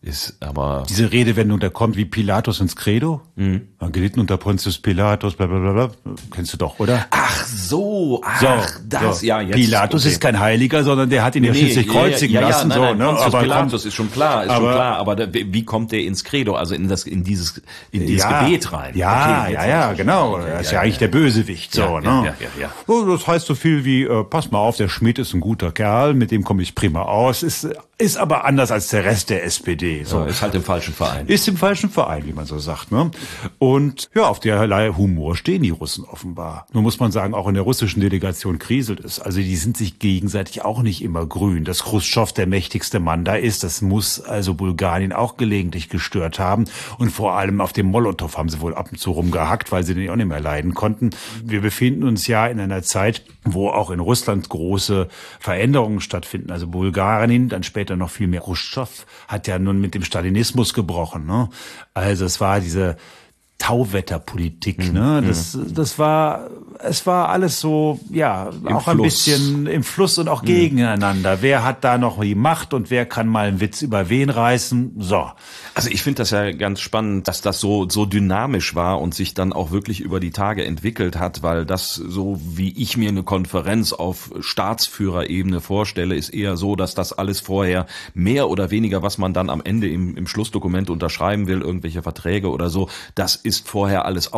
Ist aber. Diese Redewendung, da kommt wie Pilatus ins Credo. Mhm. Man gelitten unter Pontius Pilatus, bla, bla, bla, bla. Kennst du doch, oder? Ach so, ach, so, das, so. ja, jetzt. Pilatus okay. ist kein Heiliger, sondern der hat ihn ja nee, schließlich kreuzigen ja, ja, lassen, nein, nein, so, ne? Pontius aber Pilatus ist schon klar, ist aber, schon klar, aber da, wie kommt der ins Credo, also in das, in dieses, in dieses ja, Gebet rein? Ja, okay, ja, ja, genau. Okay, er ist ja, eigentlich der Bösewicht, so, ne? Ja, ja, ja. Oh, das heißt so viel wie, äh, pass mal auf, der Schmidt ist ein guter Kerl, mit dem komme ich prima aus, ist, ist aber anders als der Rest der SPD, so. ist halt im falschen Verein. Ist im falschen Verein, wie man so sagt. Ne? Und ja, auf derlei Humor stehen die Russen offenbar. Nur muss man sagen, auch in der russischen Delegation kriselt es. Also die sind sich gegenseitig auch nicht immer grün. Dass Khrushchev der mächtigste Mann da ist, das muss also Bulgarien auch gelegentlich gestört haben. Und vor allem auf dem Molotow haben sie wohl ab und zu rumgehackt, weil sie den auch nicht mehr leiden konnten. Wir befinden uns ja in einer Zeit, wo auch in Russland große Veränderungen stattfinden. Also Bulgarien, dann später noch viel mehr Khrushchev, hat ja nun mit dem Stalinismus gebrochen. Ne? Also es war diese Tauwetterpolitik. Mhm. Ne? Das, mhm. das war, es war alles so, ja, Im auch Fluss. ein bisschen im Fluss und auch mhm. gegeneinander. Wer hat da noch die Macht und wer kann mal einen Witz über wen reißen? So. Also ich finde das ja ganz spannend, dass das so, so dynamisch war und sich dann auch wirklich über die Tage entwickelt hat, weil das so, wie ich mir eine Konferenz auf Staatsführerebene vorstelle, ist eher so, dass das alles vorher mehr oder weniger, was man dann am Ende im, im Schlussdokument unterschreiben will, irgendwelche Verträge oder so, das ist vorher alles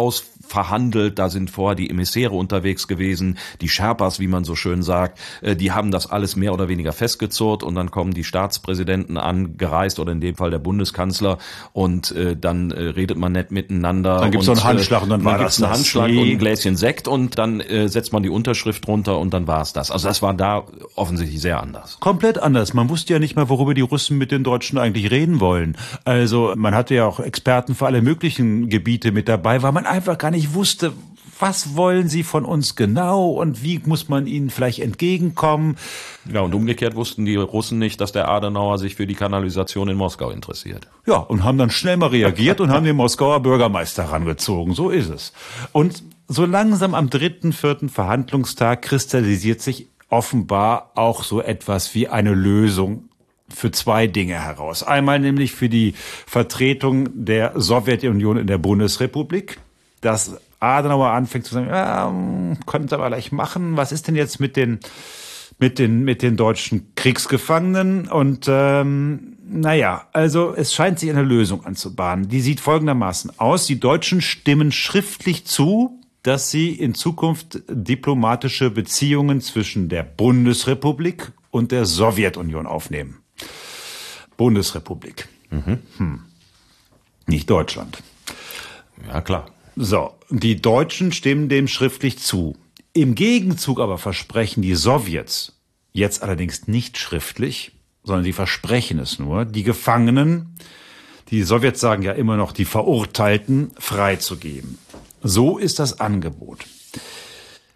ausverhandelt, da sind vorher die Emissäre unterwegs gewesen, die Sherpas, wie man so schön sagt, äh, die haben das alles mehr oder weniger festgezurrt und dann kommen die Staatspräsidenten angereist oder in dem Fall der Bundeskanzler und äh, dann äh, redet man nett miteinander. Dann gibt's so einen Handschlag und dann, dann war gibt's das einen Handschlag und ein Gläschen Sekt und dann setzt man die Unterschrift drunter und dann war's das. Also das war da offensichtlich sehr anders. Komplett anders. Man wusste ja nicht mal, worüber die Russen mit den Deutschen eigentlich reden wollen. Also man hatte ja auch Experten für alle möglichen Gebiete mit dabei, weil man einfach gar nicht wusste, was wollen sie von uns genau und wie muss man ihnen vielleicht entgegenkommen. Ja, und umgekehrt wussten die Russen nicht, dass der Adenauer sich für die Kanalisation in Moskau interessiert. Ja, und haben dann schnell mal reagiert und haben den Moskauer Bürgermeister rangezogen. So ist es. Und so langsam am dritten, vierten Verhandlungstag kristallisiert sich offenbar auch so etwas wie eine Lösung für zwei Dinge heraus. Einmal nämlich für die Vertretung der Sowjetunion in der Bundesrepublik, dass Adenauer anfängt zu sagen, ja, könnte aber gleich machen, was ist denn jetzt mit den mit den mit den deutschen Kriegsgefangenen und ähm, naja, also es scheint sich eine Lösung anzubahnen. Die sieht folgendermaßen aus: Die Deutschen stimmen schriftlich zu, dass sie in Zukunft diplomatische Beziehungen zwischen der Bundesrepublik und der Sowjetunion aufnehmen. Bundesrepublik. Mhm. Hm. Nicht Deutschland. Ja, klar. So, die Deutschen stimmen dem schriftlich zu. Im Gegenzug aber versprechen die Sowjets, jetzt allerdings nicht schriftlich, sondern sie versprechen es nur, die Gefangenen, die Sowjets sagen ja immer noch, die Verurteilten freizugeben. So ist das Angebot.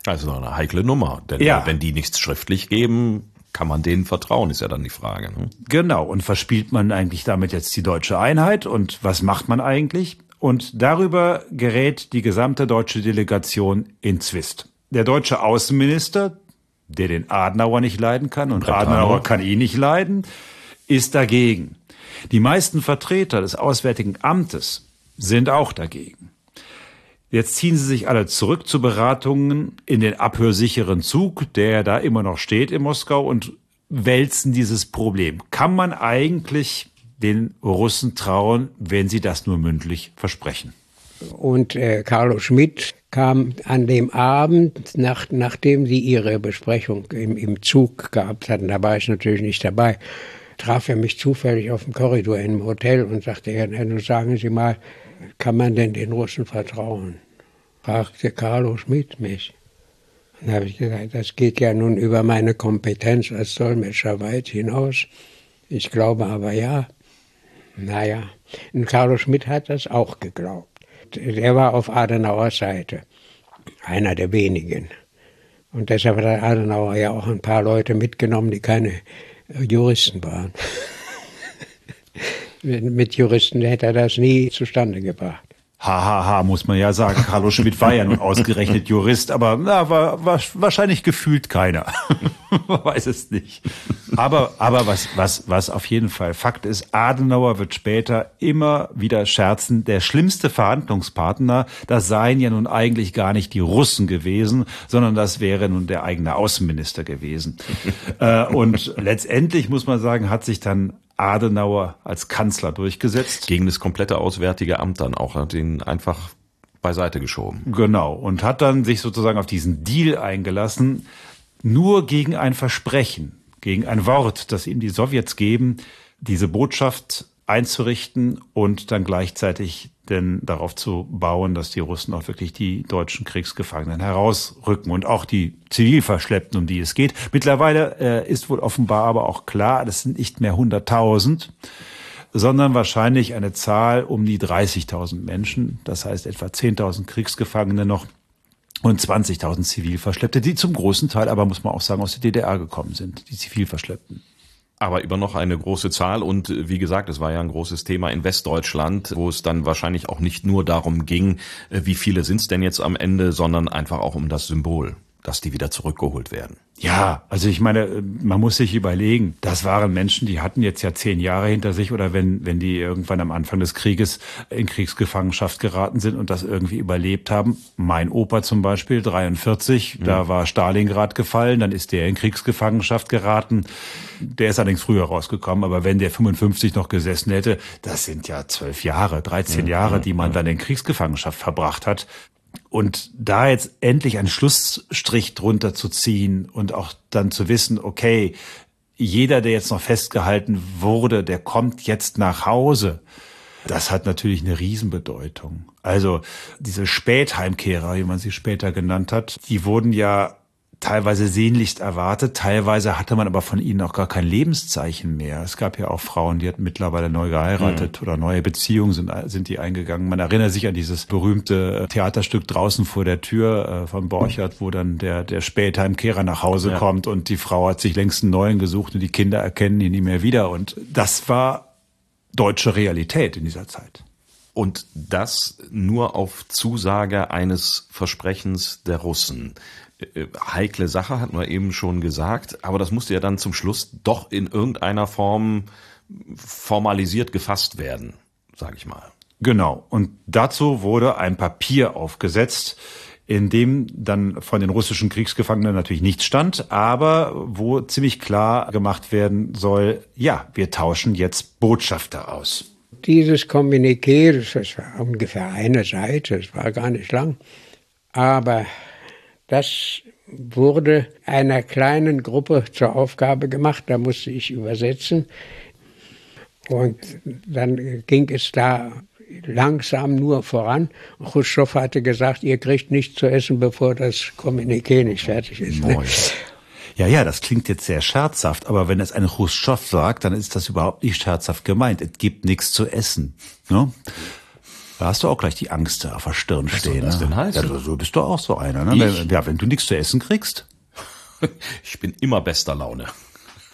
Also eine heikle Nummer, denn ja. wenn die nichts schriftlich geben, kann man denen vertrauen, ist ja dann die Frage. Ne? Genau, und verspielt man eigentlich damit jetzt die deutsche Einheit und was macht man eigentlich? Und darüber gerät die gesamte deutsche Delegation in Zwist. Der deutsche Außenminister, der den Adenauer nicht leiden kann und. Adenauer kann ihn nicht leiden, ist dagegen. Die meisten Vertreter des Auswärtigen Amtes sind auch dagegen. Jetzt ziehen sie sich alle zurück zu Beratungen in den abhörsicheren Zug, der da immer noch steht in Moskau und wälzen dieses Problem. Kann man eigentlich den Russen trauen, wenn sie das nur mündlich versprechen? Und äh, Carlo Schmidt kam an dem Abend, nach, nachdem sie ihre Besprechung im, im Zug gehabt hatten, da war ich natürlich nicht dabei, traf er mich zufällig auf dem Korridor einem Hotel und sagte, Herr Henno, sagen Sie mal, kann man denn den Russen vertrauen? fragte Carlo Schmidt mich. Dann habe ich gesagt, das geht ja nun über meine Kompetenz als Dolmetscher weit hinaus. Ich glaube aber ja. Naja, und Carlo Schmidt hat das auch geglaubt. Er war auf Adenauers Seite, einer der wenigen. Und deshalb hat Adenauer ja auch ein paar Leute mitgenommen, die keine Juristen waren. Mit Juristen hätte er das nie zustande gebracht. Hahaha, ha, ha, muss man ja sagen. Carlo Schmidt war ja nun ausgerechnet Jurist, aber na, war, war wahrscheinlich gefühlt keiner. man weiß es nicht. Aber, aber was, was, was auf jeden Fall Fakt ist, Adenauer wird später immer wieder scherzen, der schlimmste Verhandlungspartner, das seien ja nun eigentlich gar nicht die Russen gewesen, sondern das wäre nun der eigene Außenminister gewesen. äh, und letztendlich muss man sagen, hat sich dann Adenauer als Kanzler durchgesetzt. Gegen das komplette Auswärtige Amt dann auch, hat ihn einfach beiseite geschoben. Genau, und hat dann sich sozusagen auf diesen Deal eingelassen, nur gegen ein Versprechen, gegen ein Wort, das ihm die Sowjets geben, diese Botschaft einzurichten und dann gleichzeitig denn darauf zu bauen, dass die Russen auch wirklich die deutschen Kriegsgefangenen herausrücken und auch die Zivilverschleppten, um die es geht. Mittlerweile äh, ist wohl offenbar aber auch klar, das sind nicht mehr 100.000, sondern wahrscheinlich eine Zahl um die 30.000 Menschen, das heißt etwa 10.000 Kriegsgefangene noch und 20.000 Zivilverschleppte, die zum großen Teil aber, muss man auch sagen, aus der DDR gekommen sind, die Zivilverschleppten aber immer noch eine große Zahl. Und äh, wie gesagt, es war ja ein großes Thema in Westdeutschland, wo es dann wahrscheinlich auch nicht nur darum ging, äh, wie viele sind es denn jetzt am Ende, sondern einfach auch um das Symbol, dass die wieder zurückgeholt werden. Ja, also ich meine, man muss sich überlegen, das waren Menschen, die hatten jetzt ja zehn Jahre hinter sich oder wenn, wenn die irgendwann am Anfang des Krieges in Kriegsgefangenschaft geraten sind und das irgendwie überlebt haben. Mein Opa zum Beispiel, 43, mhm. da war Stalingrad gefallen, dann ist der in Kriegsgefangenschaft geraten. Der ist allerdings früher rausgekommen, aber wenn der 55 noch gesessen hätte, das sind ja zwölf Jahre, 13 mhm. Jahre, die man dann in Kriegsgefangenschaft verbracht hat. Und da jetzt endlich einen Schlussstrich drunter zu ziehen und auch dann zu wissen, okay, jeder, der jetzt noch festgehalten wurde, der kommt jetzt nach Hause. Das hat natürlich eine Riesenbedeutung. Also diese Spätheimkehrer, wie man sie später genannt hat, die wurden ja teilweise sehnlichst erwartet, teilweise hatte man aber von ihnen auch gar kein Lebenszeichen mehr. Es gab ja auch Frauen, die hatten mittlerweile neu geheiratet mhm. oder neue Beziehungen sind, sind die eingegangen. Man erinnert sich an dieses berühmte Theaterstück draußen vor der Tür äh, von Borchardt, wo dann der, der Spätheimkehrer nach Hause ja. kommt und die Frau hat sich längst einen neuen gesucht und die Kinder erkennen ihn nie mehr wieder. Und das war deutsche Realität in dieser Zeit. Und das nur auf Zusage eines Versprechens der Russen. Äh, heikle Sache, hat man eben schon gesagt, aber das musste ja dann zum Schluss doch in irgendeiner Form formalisiert gefasst werden, sage ich mal. Genau. Und dazu wurde ein Papier aufgesetzt, in dem dann von den russischen Kriegsgefangenen natürlich nichts stand, aber wo ziemlich klar gemacht werden soll, ja, wir tauschen jetzt Botschafter aus. Dieses Kommuniqué, das war ungefähr eine Seite, das war gar nicht lang, aber das wurde einer kleinen Gruppe zur Aufgabe gemacht, da musste ich übersetzen. Und dann ging es da langsam nur voran. Khrushchev hatte gesagt, ihr kriegt nichts zu essen, bevor das Kommuniqué nicht fertig ist. Ja, ja, das klingt jetzt sehr scherzhaft, aber wenn es ein Khrushchev sagt, dann ist das überhaupt nicht scherzhaft gemeint. Es gibt nichts zu essen. Ne? Da hast du auch gleich die Angst auf der Stirn Was stehen. Was das ne? denn heißen? Ja, so bist du auch so einer. Ne? Wenn, ja, wenn du nichts zu essen kriegst. Ich bin immer bester Laune.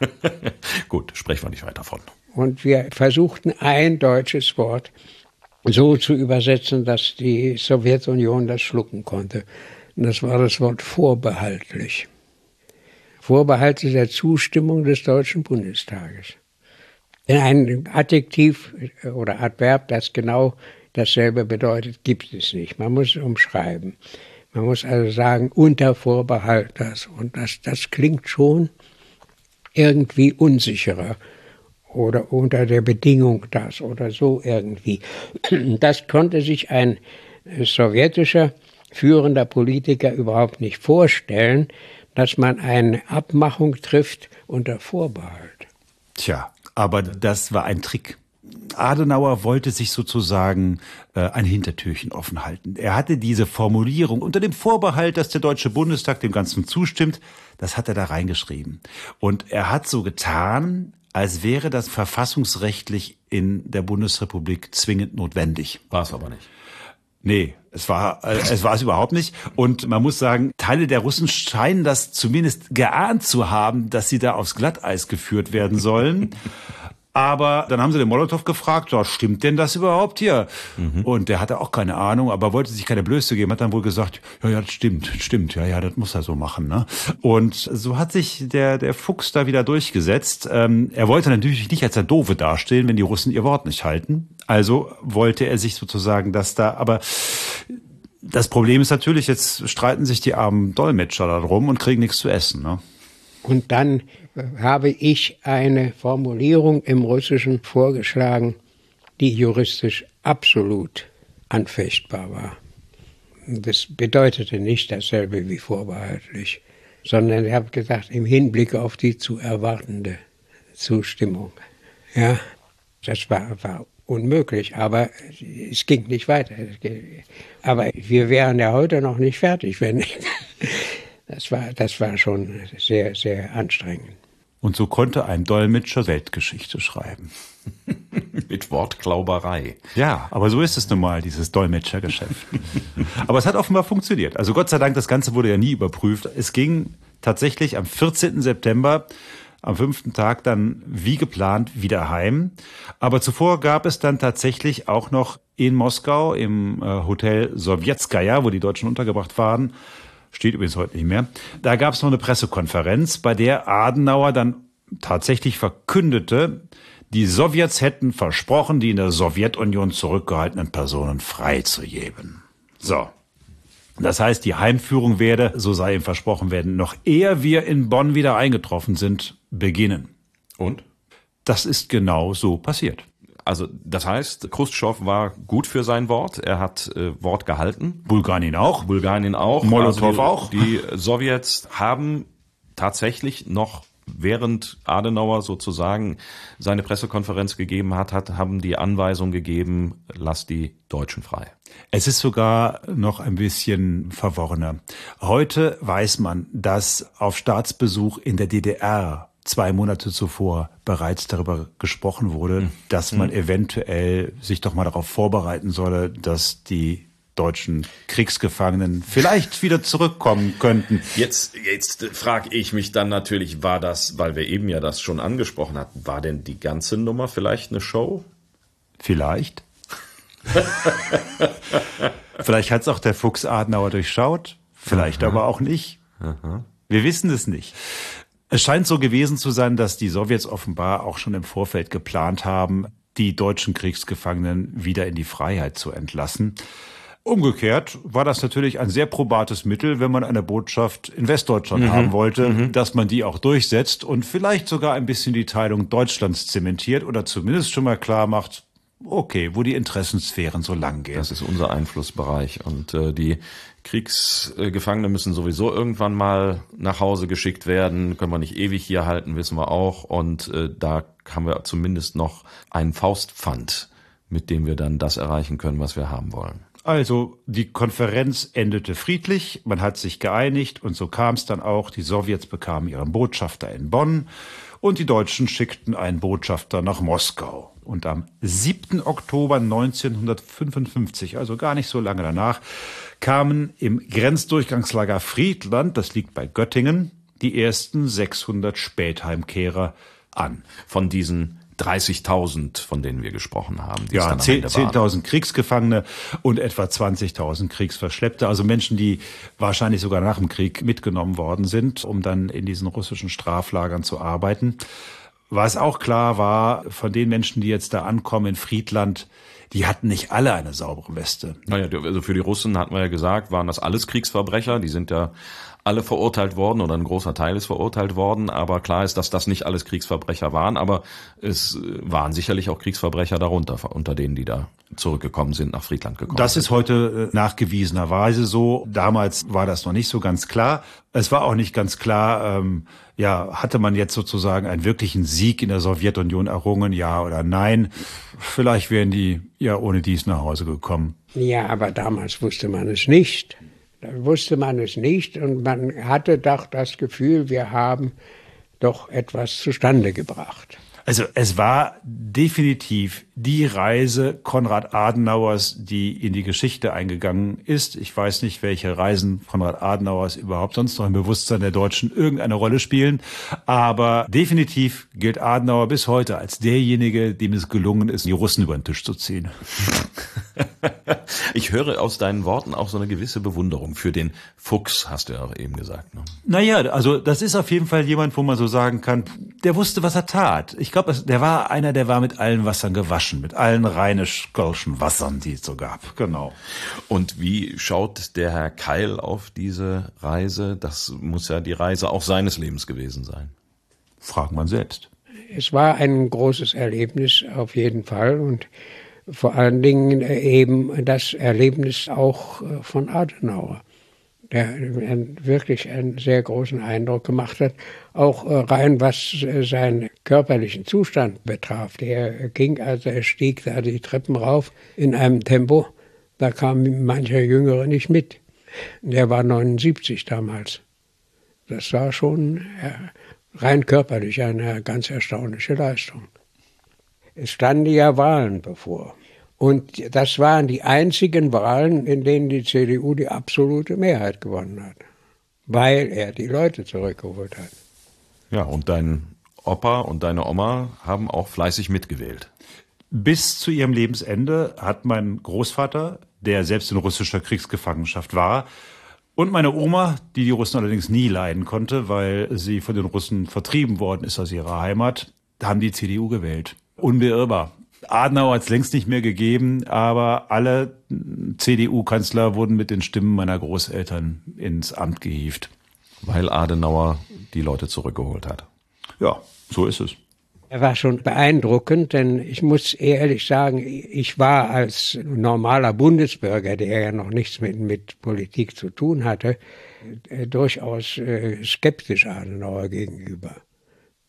Gut, sprechen wir nicht weiter von. Und wir versuchten ein deutsches Wort so zu übersetzen, dass die Sowjetunion das schlucken konnte. Und das war das Wort vorbehaltlich. Vorbehalte der Zustimmung des Deutschen Bundestages. Ein Adjektiv oder Adverb, das genau dasselbe bedeutet, gibt es nicht. Man muss es umschreiben. Man muss also sagen, unter Vorbehalt das. Und das, das klingt schon irgendwie unsicherer oder unter der Bedingung das oder so irgendwie. Das konnte sich ein sowjetischer führender Politiker überhaupt nicht vorstellen, dass man eine Abmachung trifft unter Vorbehalt. Tja, aber das war ein Trick. Adenauer wollte sich sozusagen äh, ein Hintertürchen offen halten. Er hatte diese Formulierung unter dem Vorbehalt, dass der Deutsche Bundestag dem Ganzen zustimmt, das hat er da reingeschrieben. Und er hat so getan, als wäre das verfassungsrechtlich in der Bundesrepublik zwingend notwendig. War es aber nicht. Nee, es war äh, es war es überhaupt nicht und man muss sagen, Teile der Russen scheinen das zumindest geahnt zu haben, dass sie da aufs Glatteis geführt werden sollen. Aber dann haben sie den Molotow gefragt, ja, stimmt denn das überhaupt hier? Mhm. Und der hatte auch keine Ahnung, aber wollte sich keine Blöße geben, hat dann wohl gesagt, ja, ja, das stimmt, stimmt, ja, ja, das muss er so machen. Ne? Und so hat sich der, der Fuchs da wieder durchgesetzt. Ähm, er wollte natürlich nicht als der Doofe dastehen, wenn die Russen ihr Wort nicht halten. Also wollte er sich sozusagen das da, aber das Problem ist natürlich, jetzt streiten sich die armen Dolmetscher darum und kriegen nichts zu essen. Ne? Und dann habe ich eine Formulierung im Russischen vorgeschlagen, die juristisch absolut anfechtbar war. Das bedeutete nicht dasselbe wie vorbehaltlich, sondern ich habe gesagt, im Hinblick auf die zu erwartende Zustimmung. Ja, das war, war unmöglich, aber es ging nicht weiter. Aber wir wären ja heute noch nicht fertig, wenn. Das war, das war schon sehr, sehr anstrengend. Und so konnte ein Dolmetscher Weltgeschichte schreiben. Mit Wortklauberei. Ja, aber so ist es nun mal, dieses Dolmetschergeschäft. aber es hat offenbar funktioniert. Also Gott sei Dank, das Ganze wurde ja nie überprüft. Es ging tatsächlich am 14. September, am fünften Tag dann wie geplant wieder heim. Aber zuvor gab es dann tatsächlich auch noch in Moskau im äh, Hotel Sowjetskaya, wo die Deutschen untergebracht waren, steht übrigens heute nicht mehr, da gab es noch eine Pressekonferenz, bei der Adenauer dann tatsächlich verkündete, die Sowjets hätten versprochen, die in der Sowjetunion zurückgehaltenen Personen freizugeben. So. Das heißt, die Heimführung werde, so sei ihm versprochen werden, noch ehe wir in Bonn wieder eingetroffen sind, beginnen. Und? Das ist genau so passiert. Also das heißt, Khrushchev war gut für sein Wort. Er hat äh, Wort gehalten. Bulgarien auch. Bulgarien auch. Molotow also die, auch. Die Sowjets haben tatsächlich noch während Adenauer sozusagen seine Pressekonferenz gegeben hat, hat, haben die Anweisung gegeben, lass die Deutschen frei. Es ist sogar noch ein bisschen verworrener. Heute weiß man, dass auf Staatsbesuch in der DDR zwei Monate zuvor bereits darüber gesprochen wurde, mhm. dass man mhm. eventuell sich doch mal darauf vorbereiten solle, dass die deutschen Kriegsgefangenen vielleicht wieder zurückkommen könnten. Jetzt, jetzt frage ich mich dann natürlich, war das, weil wir eben ja das schon angesprochen hatten, war denn die ganze Nummer vielleicht eine Show? Vielleicht. vielleicht hat es auch der Fuchs Adenauer durchschaut, vielleicht Aha. aber auch nicht. Aha. Wir wissen es nicht. Es scheint so gewesen zu sein, dass die Sowjets offenbar auch schon im Vorfeld geplant haben, die deutschen Kriegsgefangenen wieder in die Freiheit zu entlassen. Umgekehrt war das natürlich ein sehr probates Mittel, wenn man eine Botschaft in Westdeutschland mhm. haben wollte, mhm. dass man die auch durchsetzt und vielleicht sogar ein bisschen die Teilung Deutschlands zementiert oder zumindest schon mal klar macht, okay, wo die Interessensphären so lang gehen. Das ist unser Einflussbereich. Und äh, die Kriegsgefangene müssen sowieso irgendwann mal nach Hause geschickt werden. Können wir nicht ewig hier halten, wissen wir auch. Und äh, da haben wir zumindest noch einen Faustpfand, mit dem wir dann das erreichen können, was wir haben wollen. Also die Konferenz endete friedlich, man hat sich geeinigt und so kam es dann auch. Die Sowjets bekamen ihren Botschafter in Bonn und die Deutschen schickten einen Botschafter nach Moskau. Und am 7. Oktober 1955, also gar nicht so lange danach, kamen im Grenzdurchgangslager Friedland, das liegt bei Göttingen, die ersten 600 Spätheimkehrer an. Von diesen 30.000, von denen wir gesprochen haben. Ja, 10.000 10 Kriegsgefangene und etwa 20.000 Kriegsverschleppte, also Menschen, die wahrscheinlich sogar nach dem Krieg mitgenommen worden sind, um dann in diesen russischen Straflagern zu arbeiten. Was auch klar war, von den Menschen, die jetzt da ankommen in Friedland, die hatten nicht alle eine saubere Weste. Naja, also für die Russen hatten wir ja gesagt, waren das alles Kriegsverbrecher. Die sind ja alle verurteilt worden oder ein großer Teil ist verurteilt worden. Aber klar ist, dass das nicht alles Kriegsverbrecher waren. Aber es waren sicherlich auch Kriegsverbrecher darunter, unter denen, die da zurückgekommen sind, nach Friedland gekommen Das sind. ist heute äh, nachgewiesenerweise so. Damals war das noch nicht so ganz klar. Es war auch nicht ganz klar, ähm, ja, hatte man jetzt sozusagen einen wirklichen Sieg in der Sowjetunion errungen, ja oder nein? Vielleicht wären die ja ohne dies nach Hause gekommen. Ja, aber damals wusste man es nicht. Da wusste man es nicht und man hatte doch das Gefühl, wir haben doch etwas zustande gebracht. Also es war definitiv die Reise Konrad Adenauers, die in die Geschichte eingegangen ist. Ich weiß nicht, welche Reisen Konrad Adenauers überhaupt sonst noch im Bewusstsein der Deutschen irgendeine Rolle spielen, aber definitiv gilt Adenauer bis heute als derjenige, dem es gelungen ist, die Russen über den Tisch zu ziehen. ich höre aus deinen Worten auch so eine gewisse Bewunderung für den Fuchs, hast du ja auch eben gesagt. Ne? Naja, also das ist auf jeden Fall jemand, wo man so sagen kann, der wusste, was er tat. Ich glaube, der war einer, der war mit allen Wassern gewaschen, mit allen rheinisch-golschen Wassern, die es so gab. Genau. Und wie schaut der Herr Keil auf diese Reise? Das muss ja die Reise auch seines Lebens gewesen sein. Fragt man selbst. Es war ein großes Erlebnis auf jeden Fall und vor allen Dingen eben das Erlebnis auch äh, von Adenauer, der wirklich einen sehr großen Eindruck gemacht hat, auch äh, rein was äh, seinen körperlichen Zustand betraf. Der ging, also er stieg da die Treppen rauf in einem Tempo, da kam mancher Jüngere nicht mit. Der war 79 damals. Das war schon rein körperlich eine ganz erstaunliche Leistung. Es standen ja Wahlen bevor. Und das waren die einzigen Wahlen, in denen die CDU die absolute Mehrheit gewonnen hat, weil er die Leute zurückgeholt hat. Ja, und dein Opa und deine Oma haben auch fleißig mitgewählt. Bis zu ihrem Lebensende hat mein Großvater, der selbst in russischer Kriegsgefangenschaft war, und meine Oma, die die Russen allerdings nie leiden konnte, weil sie von den Russen vertrieben worden ist aus ihrer Heimat, haben die CDU gewählt. Unbeirrbar. Adenauer hat es längst nicht mehr gegeben, aber alle CDU-Kanzler wurden mit den Stimmen meiner Großeltern ins Amt gehievt. Weil Adenauer die Leute zurückgeholt hat. Ja, so ist es. Er war schon beeindruckend, denn ich muss ehrlich sagen, ich war als normaler Bundesbürger, der ja noch nichts mit, mit Politik zu tun hatte, durchaus äh, skeptisch Adenauer gegenüber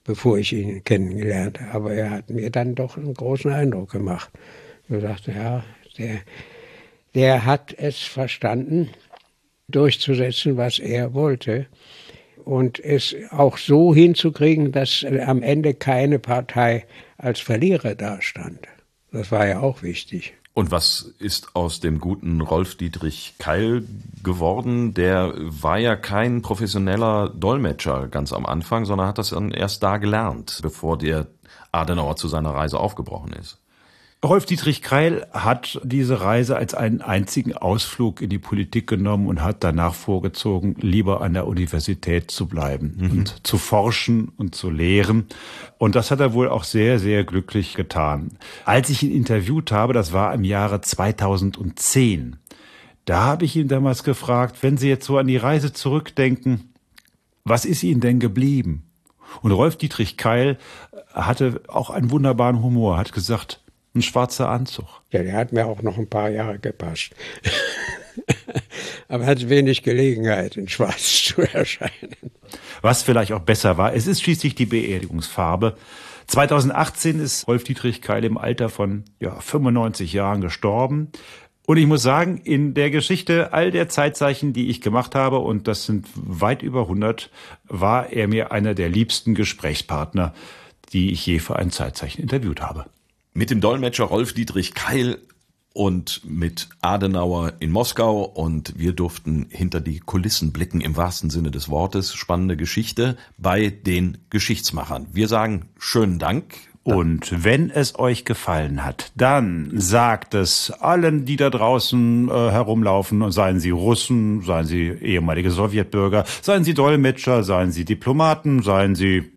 bevor ich ihn kennengelernt habe. Aber er hat mir dann doch einen großen Eindruck gemacht. Ich dachte, ja, der, der hat es verstanden, durchzusetzen, was er wollte. Und es auch so hinzukriegen, dass am Ende keine Partei als Verlierer dastand. Das war ja auch wichtig. Und was ist aus dem guten Rolf Dietrich Keil geworden? Der war ja kein professioneller Dolmetscher ganz am Anfang, sondern hat das dann erst da gelernt, bevor der Adenauer zu seiner Reise aufgebrochen ist. Rolf Dietrich Keil hat diese Reise als einen einzigen Ausflug in die Politik genommen und hat danach vorgezogen, lieber an der Universität zu bleiben mhm. und zu forschen und zu lehren. Und das hat er wohl auch sehr, sehr glücklich getan. Als ich ihn interviewt habe, das war im Jahre 2010, da habe ich ihn damals gefragt, wenn Sie jetzt so an die Reise zurückdenken, was ist Ihnen denn geblieben? Und Rolf Dietrich Keil hatte auch einen wunderbaren Humor, hat gesagt, Ein schwarzer Anzug. Ja, der hat mir auch noch ein paar Jahre gepasst. Aber hat wenig Gelegenheit, in Schwarz zu erscheinen. Was vielleicht auch besser war, es ist schließlich die Beerdigungsfarbe. 2018 ist Rolf Dietrich Keil im Alter von ja, 95 Jahren gestorben. Und ich muss sagen, in der Geschichte all der Zeitzeichen, die ich gemacht habe, und das sind weit über 100, war er mir einer der liebsten Gesprächspartner, die ich je für ein Zeitzeichen interviewt habe. Mit dem Dolmetscher Rolf Dietrich Keil und mit Adenauer in Moskau und wir durften hinter die Kulissen blicken im wahrsten Sinne des Wortes. Spannende Geschichte bei den Geschichtsmachern. Wir sagen schönen Dank. Und wenn es euch gefallen hat, dann sagt es allen, die da draußen äh, herumlaufen, seien sie Russen, seien sie ehemalige Sowjetbürger, seien sie Dolmetscher, seien sie Diplomaten, seien sie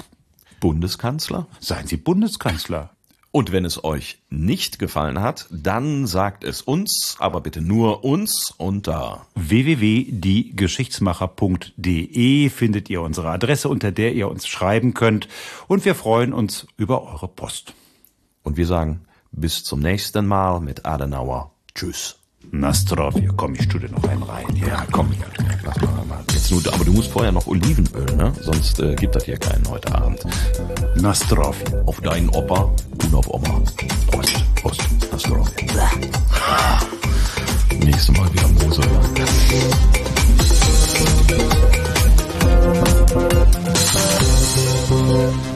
Bundeskanzler, seien sie Bundeskanzler. Und wenn es euch nicht gefallen hat, dann sagt es uns, aber bitte nur uns unter www.diegeschichtsmacher.de findet ihr unsere Adresse, unter der ihr uns schreiben könnt. Und wir freuen uns über eure Post. Und wir sagen bis zum nächsten Mal mit Adenauer. Tschüss. Nastrov, hier komm, ich studiere noch einen rein. Ja, ja komm, mach mal, mach mal. Jetzt nur, aber du musst vorher noch Olivenöl, ne? Sonst äh, gibt das hier keinen heute Abend. Nastrov, auf deinen Opa und auf Oma. Prost, Prost, Nastrov. Nächstes Mal wieder Mose. Thank